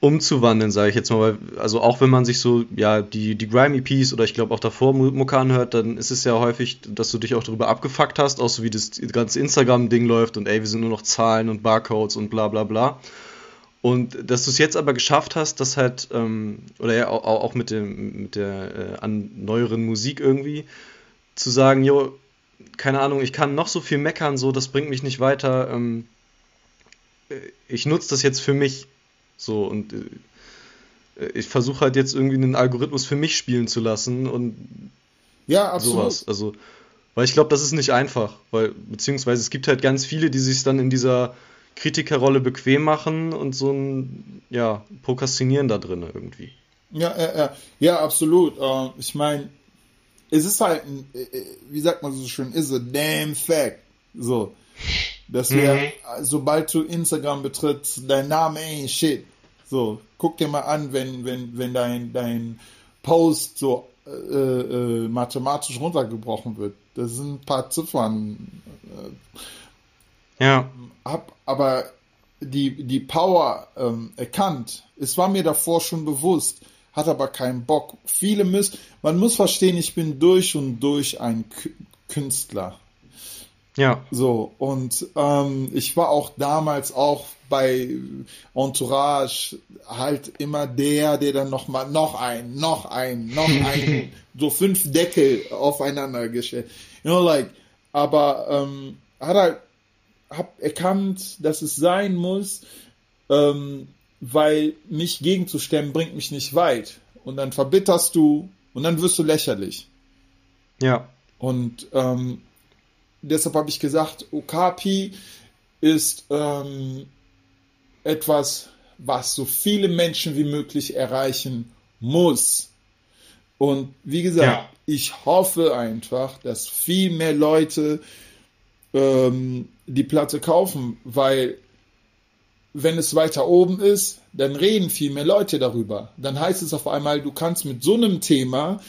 umzuwandeln, sage ich jetzt mal. Weil, also auch wenn man sich so, ja, die, die Grime-EPs oder ich glaube auch davor Mukan hört, dann ist es ja häufig, dass du dich auch darüber abgefuckt hast, auch so wie das ganze Instagram-Ding läuft und ey, wir sind nur noch Zahlen und Barcodes und bla bla bla. Und dass du es jetzt aber geschafft hast, dass halt, ähm, oder ja auch, auch mit, dem, mit der äh, an neueren Musik irgendwie, zu sagen, jo, keine Ahnung, ich kann noch so viel meckern, so, das bringt mich nicht weiter. Ähm, äh, ich nutze das jetzt für mich so, und äh, ich versuche halt jetzt irgendwie einen Algorithmus für mich spielen zu lassen und ja, absolut. sowas. Also, weil ich glaube, das ist nicht einfach, weil, beziehungsweise es gibt halt ganz viele, die sich dann in dieser Kritikerrolle bequem machen und so ein, ja, prokrastinieren da drin irgendwie. Ja, ja, ja, ja absolut. Uh, ich meine, es ist halt, ein, äh, äh, wie sagt man so schön, is a damn fact. So. Dass wir, mhm. sobald du Instagram betrittst, dein Name ain't shit. So, guck dir mal an, wenn, wenn, wenn dein, dein Post so äh, äh, mathematisch runtergebrochen wird. Das sind ein paar Ziffern. Äh, ja. Hab aber die, die Power ähm, erkannt. Es war mir davor schon bewusst, hat aber keinen Bock. Viele müssen, man muss verstehen, ich bin durch und durch ein Künstler. Ja. So, und ähm, ich war auch damals auch bei Entourage halt immer der, der dann noch mal noch ein, noch ein, noch ein, so fünf Deckel aufeinander gestellt. You know, like, aber ähm, hat halt hab erkannt, dass es sein muss, ähm, weil mich gegenzustemmen bringt mich nicht weit. Und dann verbitterst du und dann wirst du lächerlich. Ja. Und ähm, deshalb habe ich gesagt, Okapi ist ähm, etwas, was so viele Menschen wie möglich erreichen muss. Und wie gesagt, ja. ich hoffe einfach, dass viel mehr Leute ähm, die Platte kaufen, weil wenn es weiter oben ist, dann reden viel mehr Leute darüber. Dann heißt es auf einmal, du kannst mit so einem Thema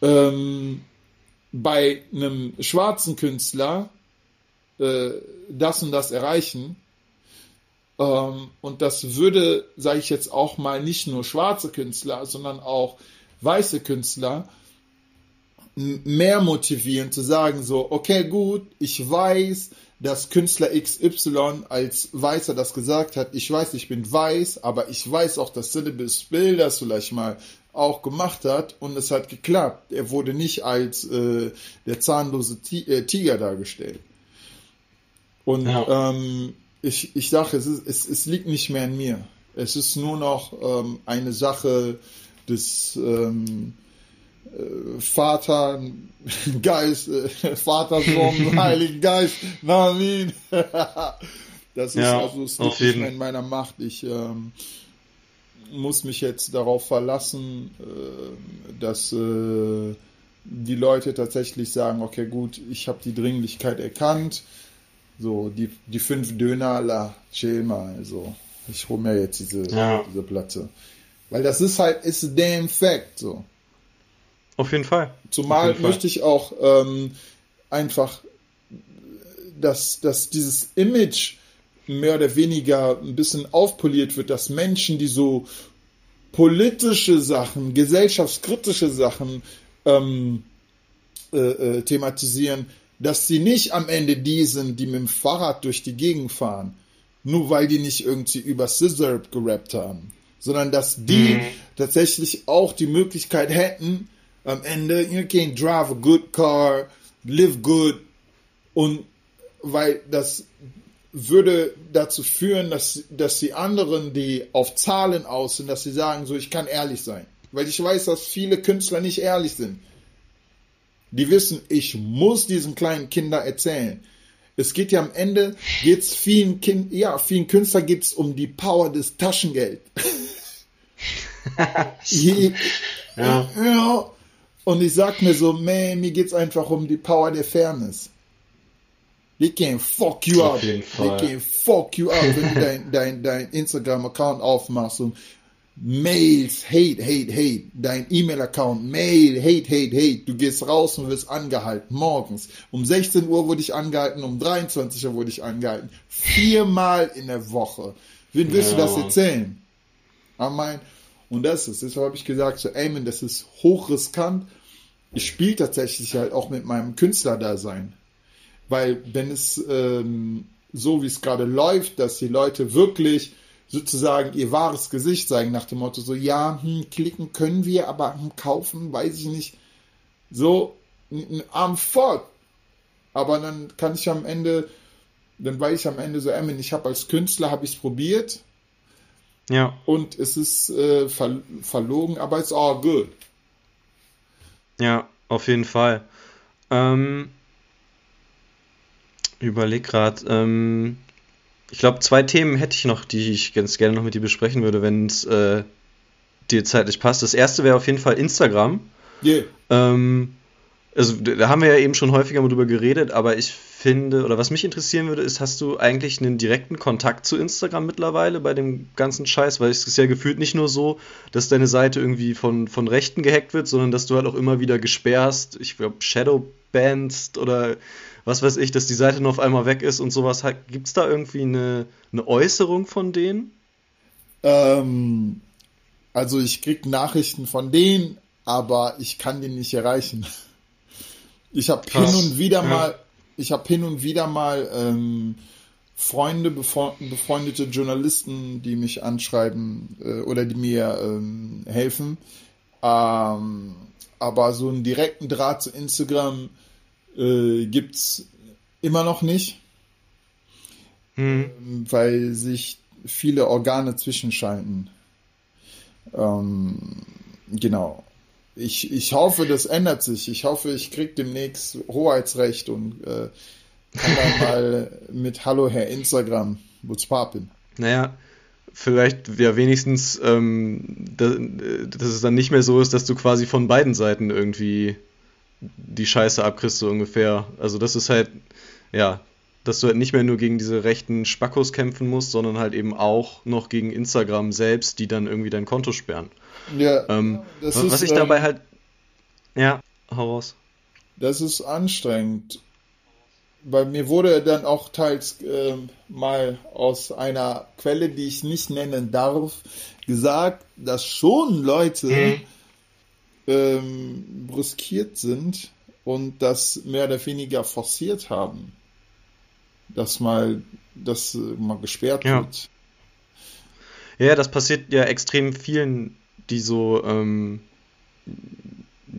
ähm, bei einem schwarzen Künstler äh, das und das erreichen. Ähm, und das würde, sage ich jetzt auch mal, nicht nur schwarze Künstler, sondern auch weiße Künstler mehr motivieren, zu sagen so, okay, gut, ich weiß, dass Künstler XY als Weißer das gesagt hat. Ich weiß, ich bin weiß, aber ich weiß auch, dass Syllabus Bill das vielleicht mal auch gemacht hat und es hat geklappt. Er wurde nicht als äh, der zahnlose äh, Tiger dargestellt. Und ja. ähm, ich, ich sage, es, ist, es, es liegt nicht mehr an mir. Es ist nur noch ähm, eine Sache des ähm, äh, Vater, Geist, äh, Vater, Sohn, Heiligen Geist, Amen. das ist ja, also es liegt nicht mehr in meiner Macht. Ich ähm, muss mich jetzt darauf verlassen, äh, dass äh, die Leute tatsächlich sagen, okay, gut, ich habe die Dringlichkeit erkannt. So, die, die fünf Döner, la, chill mal. So, ich hole mir jetzt diese, ja. diese Platte. Weil das ist halt, ist damn fact, so. Auf jeden Fall. Zumal jeden möchte ich auch ähm, einfach, dass, dass dieses Image mehr oder weniger ein bisschen aufpoliert wird, dass Menschen, die so politische Sachen, gesellschaftskritische Sachen ähm, äh, äh, thematisieren, dass sie nicht am Ende die sind, die mit dem Fahrrad durch die Gegend fahren, nur weil die nicht irgendwie über Scissor gerappt haben, sondern dass die mhm. tatsächlich auch die Möglichkeit hätten, am Ende, you can drive a good car, live good und weil das würde dazu führen, dass, dass die anderen, die auf Zahlen aus sind, dass sie sagen, so, ich kann ehrlich sein. Weil ich weiß, dass viele Künstler nicht ehrlich sind. Die wissen, ich muss diesen kleinen Kindern erzählen. Es geht ja am Ende, geht's vielen Kind, ja, vielen Künstlern geht's um die Power des Taschengeld. ja. ja. Und ich sag mir so, man, mir geht's einfach um die Power der Fairness. They can fuck you up. They can fuck you up, wenn du dein, dein, dein Instagram-Account aufmachst und Mails, hate, hate, hate. Dein E-Mail-Account, Mail, hate, hate, hate. Du gehst raus und wirst angehalten. Morgens. Um 16 Uhr wurde ich angehalten, um 23 Uhr wurde ich angehalten. Viermal in der Woche. Wen willst ja. du das erzählen? Amen. Und das ist, deshalb habe ich gesagt, so, man, das ist hochriskant. Ich spiele tatsächlich halt auch mit meinem Künstlerdasein. Weil wenn es ähm, so, wie es gerade läuft, dass die Leute wirklich sozusagen ihr wahres Gesicht zeigen, nach dem Motto so, ja, hm, klicken können wir, aber hm, kaufen, weiß ich nicht. So, ein Arm fort. Aber dann kann ich am Ende, dann weiß ich am Ende so, Emin, ich habe als Künstler, habe ich es probiert, ja. Und es ist äh, ver verlogen, aber it's all good. Ja, auf jeden Fall. Ähm, überleg gerade. Ähm, ich glaube, zwei Themen hätte ich noch, die ich ganz gerne noch mit dir besprechen würde, wenn es äh, dir zeitlich passt. Das erste wäre auf jeden Fall Instagram. Yeah. Ähm, also da haben wir ja eben schon häufiger mal drüber geredet, aber ich finde, oder was mich interessieren würde, ist, hast du eigentlich einen direkten Kontakt zu Instagram mittlerweile bei dem ganzen Scheiß? Weil es ist ja gefühlt nicht nur so, dass deine Seite irgendwie von, von Rechten gehackt wird, sondern dass du halt auch immer wieder gesperrst, ich glaube, Shadow bannst oder was weiß ich, dass die Seite nur auf einmal weg ist und sowas. Gibt es da irgendwie eine, eine Äußerung von denen? Ähm, also ich krieg Nachrichten von denen, aber ich kann die nicht erreichen. Ich habe hin und wieder ja. mal, ich habe hin und wieder mal ähm, Freunde, befreundete Journalisten, die mich anschreiben äh, oder die mir ähm, helfen. Ähm, aber so einen direkten Draht zu Instagram äh, gibt's immer noch nicht, mhm. Ähm, weil sich viele Organe zwischenschalten. Ähm, genau ich, ich hoffe, das ändert sich. Ich hoffe, ich krieg demnächst Hoheitsrecht und äh, kann dann mal mit Hallo Herr Instagram, what's poppin? Naja, vielleicht ja wenigstens, ähm, dass, dass es dann nicht mehr so ist, dass du quasi von beiden Seiten irgendwie die Scheiße abkriegst, so ungefähr. Also das ist halt, ja, dass du halt nicht mehr nur gegen diese rechten Spackos kämpfen musst, sondern halt eben auch noch gegen Instagram selbst, die dann irgendwie dein Konto sperren. Ja, ähm, was ist, ich dabei ähm, halt. Ja, hau raus. Das ist anstrengend. Bei mir wurde dann auch teils äh, mal aus einer Quelle, die ich nicht nennen darf, gesagt, dass schon Leute mhm. Ähm, brüskiert sind und das mehr oder weniger forciert haben, dass mal das mal gesperrt ja. wird. Ja, das passiert ja extrem vielen, die so ähm,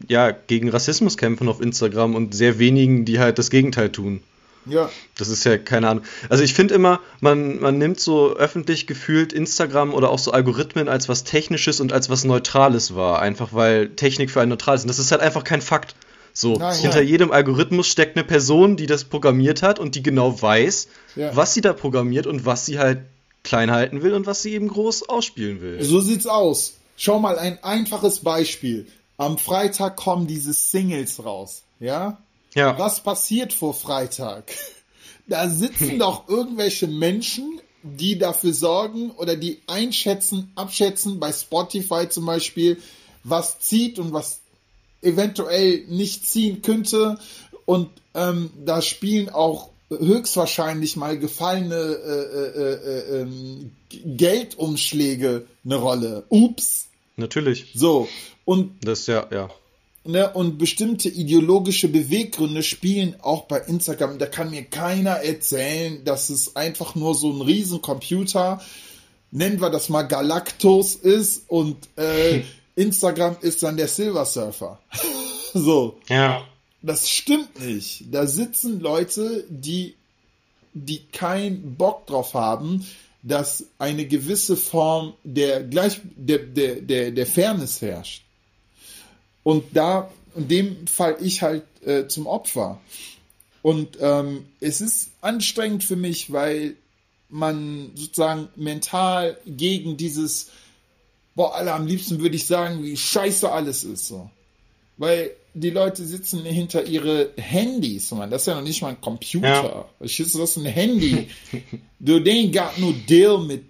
ja gegen Rassismus kämpfen auf Instagram und sehr wenigen, die halt das Gegenteil tun. Ja. Das ist ja keine Ahnung. Also ich finde immer, man, man nimmt so öffentlich gefühlt Instagram oder auch so Algorithmen als was Technisches und als was Neutrales wahr. Einfach weil Technik für ein neutral ist. Und das ist halt einfach kein Fakt. So, hinter ja. jedem Algorithmus steckt eine Person, die das programmiert hat und die genau weiß, ja. was sie da programmiert und was sie halt klein halten will und was sie eben groß ausspielen will. So sieht's aus. Schau mal, ein einfaches Beispiel. Am Freitag kommen diese Singles raus, ja? Ja. Was passiert vor Freitag? Da sitzen doch irgendwelche Menschen, die dafür sorgen oder die einschätzen, abschätzen, bei Spotify zum Beispiel, was zieht und was eventuell nicht ziehen könnte. Und ähm, da spielen auch höchstwahrscheinlich mal gefallene äh, äh, äh, ähm, Geldumschläge eine Rolle. Ups. Natürlich. So. Und das ja, ja. Ne, und bestimmte ideologische Beweggründe spielen auch bei Instagram. Da kann mir keiner erzählen, dass es einfach nur so ein Riesencomputer, nennen wir das mal Galactus ist und äh, Instagram ist dann der Silver Surfer. so. Ja. Das stimmt nicht. Da sitzen Leute, die, die keinen Bock drauf haben, dass eine gewisse Form der Gleich, der, der, der, der Fairness herrscht. Und da, in dem fall ich halt äh, zum Opfer. Und ähm, es ist anstrengend für mich, weil man sozusagen mental gegen dieses, boah, alle am liebsten würde ich sagen, wie scheiße alles ist so. Weil die Leute sitzen hinter ihre Handys, man. Das ist ja noch nicht mal ein Computer. Ja. Das ist ein Handy. du den got no deal mit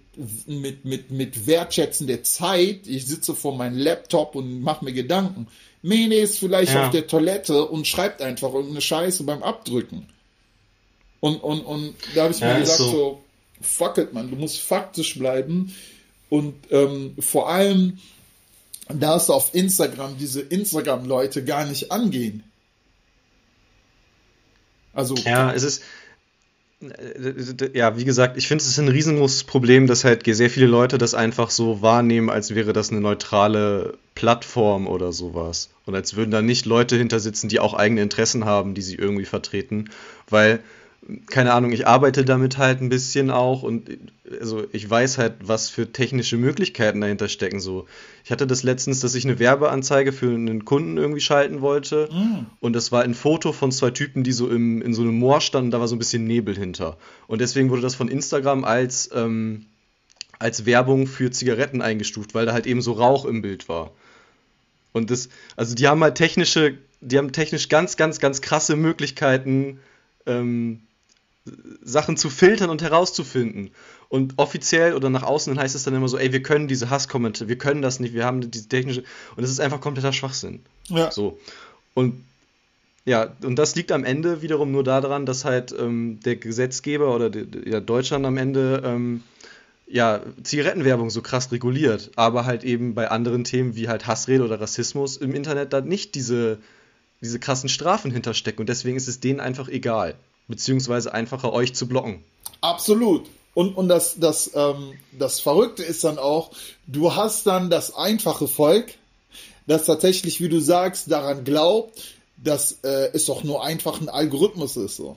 mit, mit, mit Wertschätzen der Zeit. Ich sitze vor meinem Laptop und mache mir Gedanken. Mene ist vielleicht ja. auf der Toilette und schreibt einfach irgendeine Scheiße beim Abdrücken. Und, und, und da habe ich ja, mir gesagt, so. so, fuck it, man, du musst faktisch bleiben. Und ähm, vor allem darfst du auf Instagram diese Instagram-Leute gar nicht angehen. Also. Ja, es ist. Ja, wie gesagt, ich finde es ist ein riesengroßes Problem, dass halt sehr viele Leute das einfach so wahrnehmen, als wäre das eine neutrale Plattform oder sowas. Und als würden da nicht Leute hinter sitzen, die auch eigene Interessen haben, die sie irgendwie vertreten. Weil keine Ahnung, ich arbeite damit halt ein bisschen auch und also ich weiß halt, was für technische Möglichkeiten dahinter stecken. So, ich hatte das letztens, dass ich eine Werbeanzeige für einen Kunden irgendwie schalten wollte mm. und das war ein Foto von zwei Typen, die so im, in so einem Moor standen, da war so ein bisschen Nebel hinter. Und deswegen wurde das von Instagram als, ähm, als Werbung für Zigaretten eingestuft, weil da halt eben so Rauch im Bild war. Und das, also die haben halt technische, die haben technisch ganz, ganz, ganz krasse Möglichkeiten, ähm, Sachen zu filtern und herauszufinden. Und offiziell oder nach außen heißt es dann immer so, ey, wir können diese Hasskommentare, wir können das nicht, wir haben diese technische. Und das ist einfach kompletter Schwachsinn. Ja. So. Und ja, und das liegt am Ende wiederum nur daran, dass halt ähm, der Gesetzgeber oder die, ja, Deutschland am Ende ähm, ja, Zigarettenwerbung so krass reguliert, aber halt eben bei anderen Themen wie halt Hassrede oder Rassismus im Internet da nicht diese, diese krassen Strafen hinterstecken und deswegen ist es denen einfach egal beziehungsweise einfacher euch zu blocken. Absolut. Und, und das, das, ähm, das Verrückte ist dann auch, du hast dann das einfache Volk, das tatsächlich, wie du sagst, daran glaubt, dass äh, es doch nur einfach ein Algorithmus ist. So.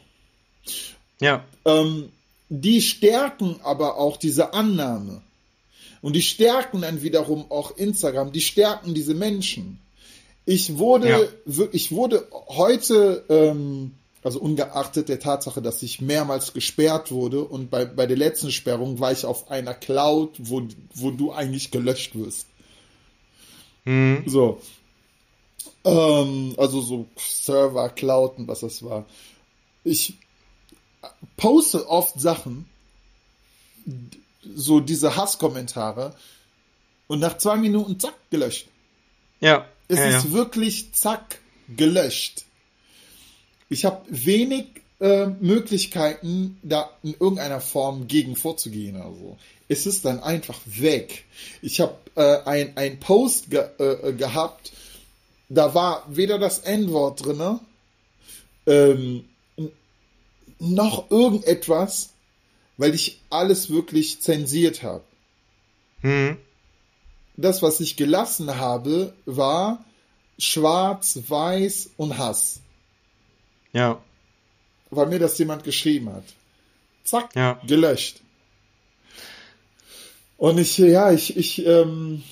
Ja. Ähm, die stärken aber auch diese Annahme. Und die stärken dann wiederum auch Instagram, die stärken diese Menschen. Ich wurde, ja. ich wurde heute ähm, also ungeachtet der Tatsache, dass ich mehrmals gesperrt wurde und bei, bei der letzten Sperrung war ich auf einer Cloud, wo, wo du eigentlich gelöscht wirst. Mhm. So. Ähm, also so Server, Cloud und was das war. Ich poste oft Sachen, so diese Hasskommentare und nach zwei Minuten zack, gelöscht. Ja. Es ja, ist ja. wirklich zack, gelöscht ich habe wenig äh, Möglichkeiten, da in irgendeiner Form gegen vorzugehen. Also es ist dann einfach weg. Ich habe äh, ein, ein Post ge äh, gehabt, da war weder das N-Wort drin, ähm, noch irgendetwas, weil ich alles wirklich zensiert habe. Mhm. Das, was ich gelassen habe, war Schwarz, Weiß und Hass. Ja. Weil mir das jemand geschrieben hat. Zack, ja. gelöscht. Und ich, ja, ich, ich, ähm,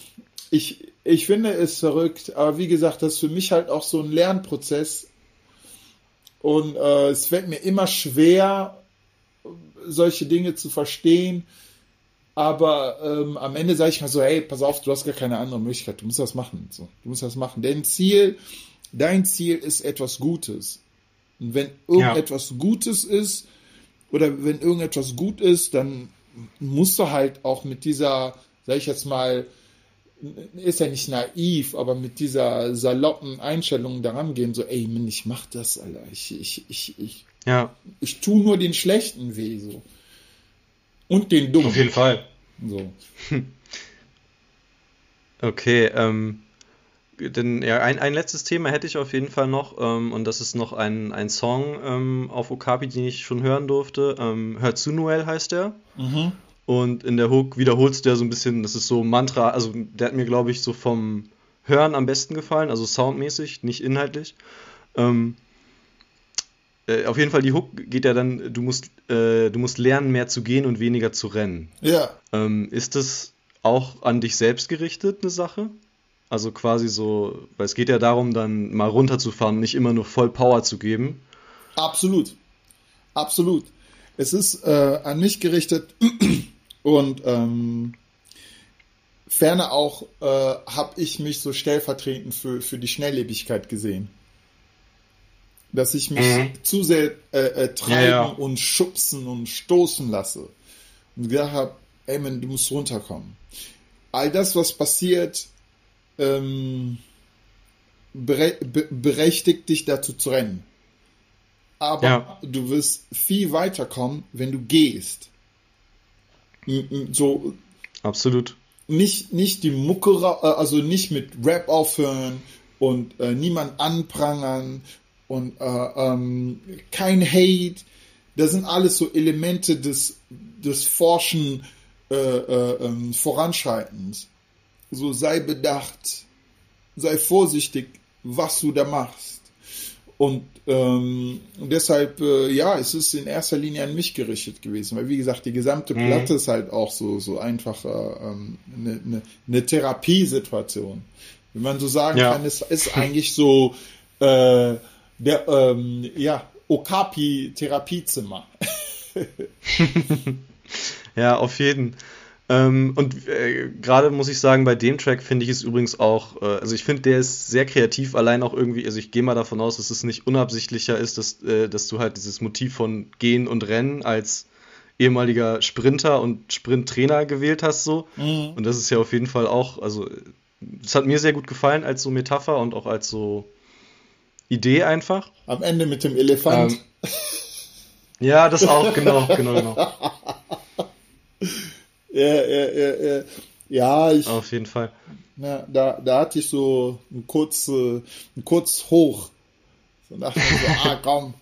ich, ich finde es verrückt, aber wie gesagt, das ist für mich halt auch so ein Lernprozess. Und äh, es fällt mir immer schwer, solche Dinge zu verstehen. Aber ähm, am Ende sage ich mal so, hey, pass auf, du hast gar keine andere Möglichkeit, du musst das machen. So, du musst das machen. Dein Ziel, dein Ziel ist etwas Gutes. Und wenn irgendetwas ja. Gutes ist, oder wenn irgendetwas gut ist, dann musst du halt auch mit dieser, sag ich jetzt mal, ist ja nicht naiv, aber mit dieser saloppen Einstellung daran gehen, so, ey, Mann, ich mach das, Alter. Ich, ich, ich, ich, ja. ich tu nur den schlechten weh, so. Und den dummen. Auf jeden Fall. So. Okay, ähm, denn ja, ein, ein letztes Thema hätte ich auf jeden Fall noch, ähm, und das ist noch ein, ein Song ähm, auf Okapi, den ich schon hören durfte. Ähm, Hör zu Noel heißt der. Mhm. Und in der Hook wiederholst du ja so ein bisschen, das ist so Mantra, also der hat mir, glaube ich, so vom Hören am besten gefallen, also soundmäßig, nicht inhaltlich. Ähm, äh, auf jeden Fall, die Hook geht ja dann, du musst, äh, du musst lernen, mehr zu gehen und weniger zu rennen. Ja. Ähm, ist das auch an dich selbst gerichtet, eine Sache? Also quasi so, weil es geht ja darum, dann mal runterzufahren, nicht immer nur voll Power zu geben. Absolut. Absolut. Es ist äh, an mich gerichtet und ähm, ferner auch äh, habe ich mich so stellvertretend für, für die Schnelllebigkeit gesehen dass ich mich mhm. zu sehr äh, äh, treiben ja, ja. und schubsen und stoßen lasse. Und gesagt habe, ey man, du musst runterkommen. All das, was passiert, ähm, bere be berechtigt dich dazu zu rennen. Aber ja. du wirst viel weiterkommen, wenn du gehst. So. Absolut. Nicht, nicht die Mucke, äh, also nicht mit Rap aufhören und äh, niemand anprangern und äh, ähm, kein Hate. Das sind alles so Elemente des, des Forschen äh, äh, ähm, Voranschreitens. So sei bedacht, sei vorsichtig, was du da machst. Und ähm, deshalb, äh, ja, es ist in erster Linie an mich gerichtet gewesen, weil wie gesagt, die gesamte mhm. Platte ist halt auch so, so einfach äh, ähm, eine, eine, eine Therapiesituation. Wenn man so sagen ja. kann, es ist eigentlich so, äh, der, ähm, ja, Okapi-Therapiezimmer. ja, auf jeden. Ähm, und äh, gerade muss ich sagen, bei dem Track finde ich es übrigens auch, äh, also ich finde, der ist sehr kreativ, allein auch irgendwie, also ich gehe mal davon aus, dass es nicht unabsichtlicher ist, dass, äh, dass du halt dieses Motiv von Gehen und Rennen als ehemaliger Sprinter und Sprinttrainer gewählt hast, so. Mhm. Und das ist ja auf jeden Fall auch, also, das hat mir sehr gut gefallen als so Metapher und auch als so Idee einfach. Am Ende mit dem Elefant. Ähm, ja, das auch, genau, genau, genau. ja, ja, ja, ich. Auf jeden Fall. Ja, da, da hatte ich so ein kurz, ein kurz hoch. So dachte ich so, ah, komm.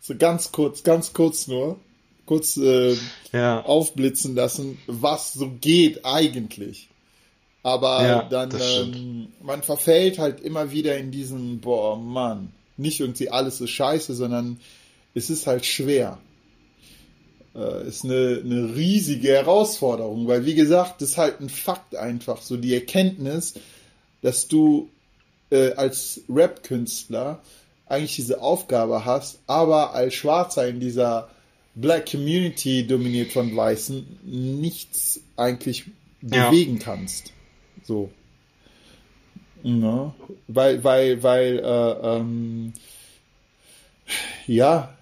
So ganz kurz, ganz kurz nur. Kurz äh, ja. aufblitzen lassen, was so geht eigentlich. Aber ja, dann, ähm, man verfällt halt immer wieder in diesen, boah, Mann, nicht irgendwie alles ist scheiße, sondern es ist halt schwer. Äh, ist eine, eine riesige Herausforderung, weil wie gesagt, das ist halt ein Fakt einfach, so die Erkenntnis, dass du äh, als Rap-Künstler eigentlich diese Aufgabe hast, aber als Schwarzer in dieser Black Community dominiert von Weißen nichts eigentlich bewegen ja. kannst. So. Ne? Weil, weil, weil, äh, ähm, ja,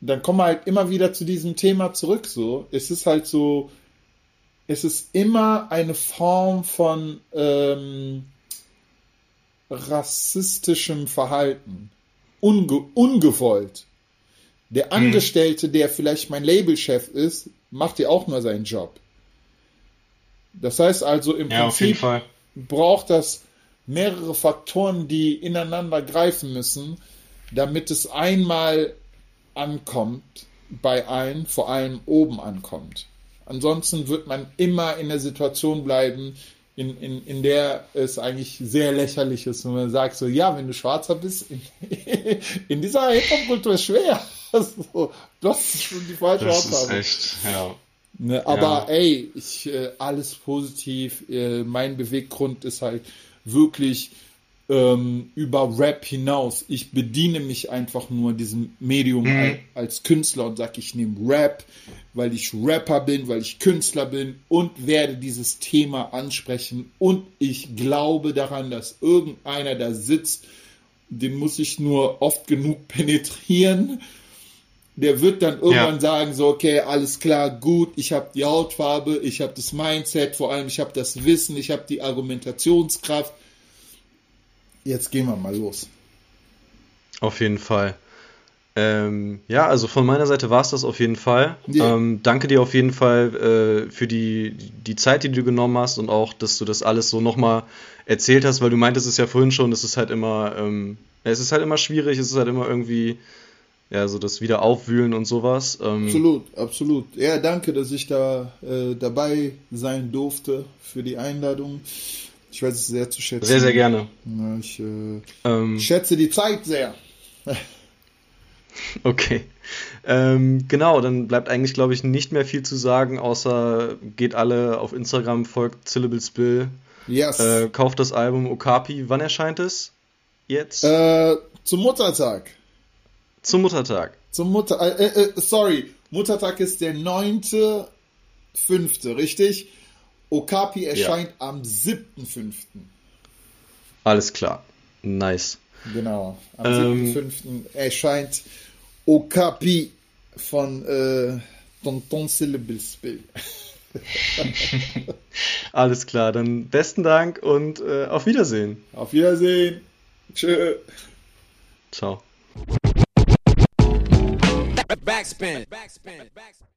dann kommen wir halt immer wieder zu diesem Thema zurück. So, es ist halt so, es ist immer eine Form von ähm, rassistischem Verhalten, Unge ungewollt. Der mhm. Angestellte, der vielleicht mein Labelchef ist, macht ja auch nur seinen Job. Das heißt also im ja, Prinzip braucht das mehrere Faktoren, die ineinander greifen müssen, damit es einmal ankommt bei allen, vor allem oben ankommt. Ansonsten wird man immer in der Situation bleiben, in, in, in der es eigentlich sehr lächerlich ist, wenn man sagt so, ja, wenn du Schwarzer bist, in, in dieser Hip-Hop-Kultur ist schwer. Also, das ist schon die falsche Das ist echt, ja. Ne, aber ja. ey, ich, äh, alles positiv. Äh, mein Beweggrund ist halt wirklich ähm, über Rap hinaus. Ich bediene mich einfach nur diesem Medium mhm. als, Künstler und sage, ich nehme Rap, weil ich Rapper bin, weil ich Künstler bin und werde dieses Thema ansprechen. Und ich glaube daran, dass irgendeiner da sitzt, den muss ich nur oft genug penetrieren. Der wird dann irgendwann ja. sagen, so, okay, alles klar, gut, ich habe die Hautfarbe, ich habe das Mindset, vor allem ich habe das Wissen, ich habe die Argumentationskraft jetzt gehen wir mal los. Auf jeden Fall. Ähm, ja, also von meiner Seite war es das auf jeden Fall. Yeah. Ähm, danke dir auf jeden Fall äh, für die, die Zeit, die du genommen hast und auch, dass du das alles so nochmal erzählt hast, weil du meintest es ja vorhin schon, es ist halt immer, ähm, es ist halt immer schwierig, es ist halt immer irgendwie, ja, so das Wiederaufwühlen und sowas. Ähm, absolut, absolut. Ja, danke, dass ich da äh, dabei sein durfte für die Einladung. Ich weiß es sehr zu schätzen. Sehr, sehr gerne. Ja, ich äh, ähm, schätze die Zeit sehr. okay. Ähm, genau, dann bleibt eigentlich, glaube ich, nicht mehr viel zu sagen, außer geht alle auf Instagram, folgt Syllables Bill. Yes. Äh, kauft das Album Okapi. Wann erscheint es? Jetzt? Äh, zum Muttertag. Zum Muttertag. Zum Mutter. Äh, äh, äh sorry, Muttertag ist der 9.5., richtig? Okapi erscheint ja. am 7.5. Alles klar. Nice. Genau. Am ähm, 7.5. erscheint Okapi von äh, Tonton Syllables Bill. Alles klar, dann besten Dank und äh, auf Wiedersehen. Auf Wiedersehen. Tschö. Ciao. Backspin. Backspin. Backspin.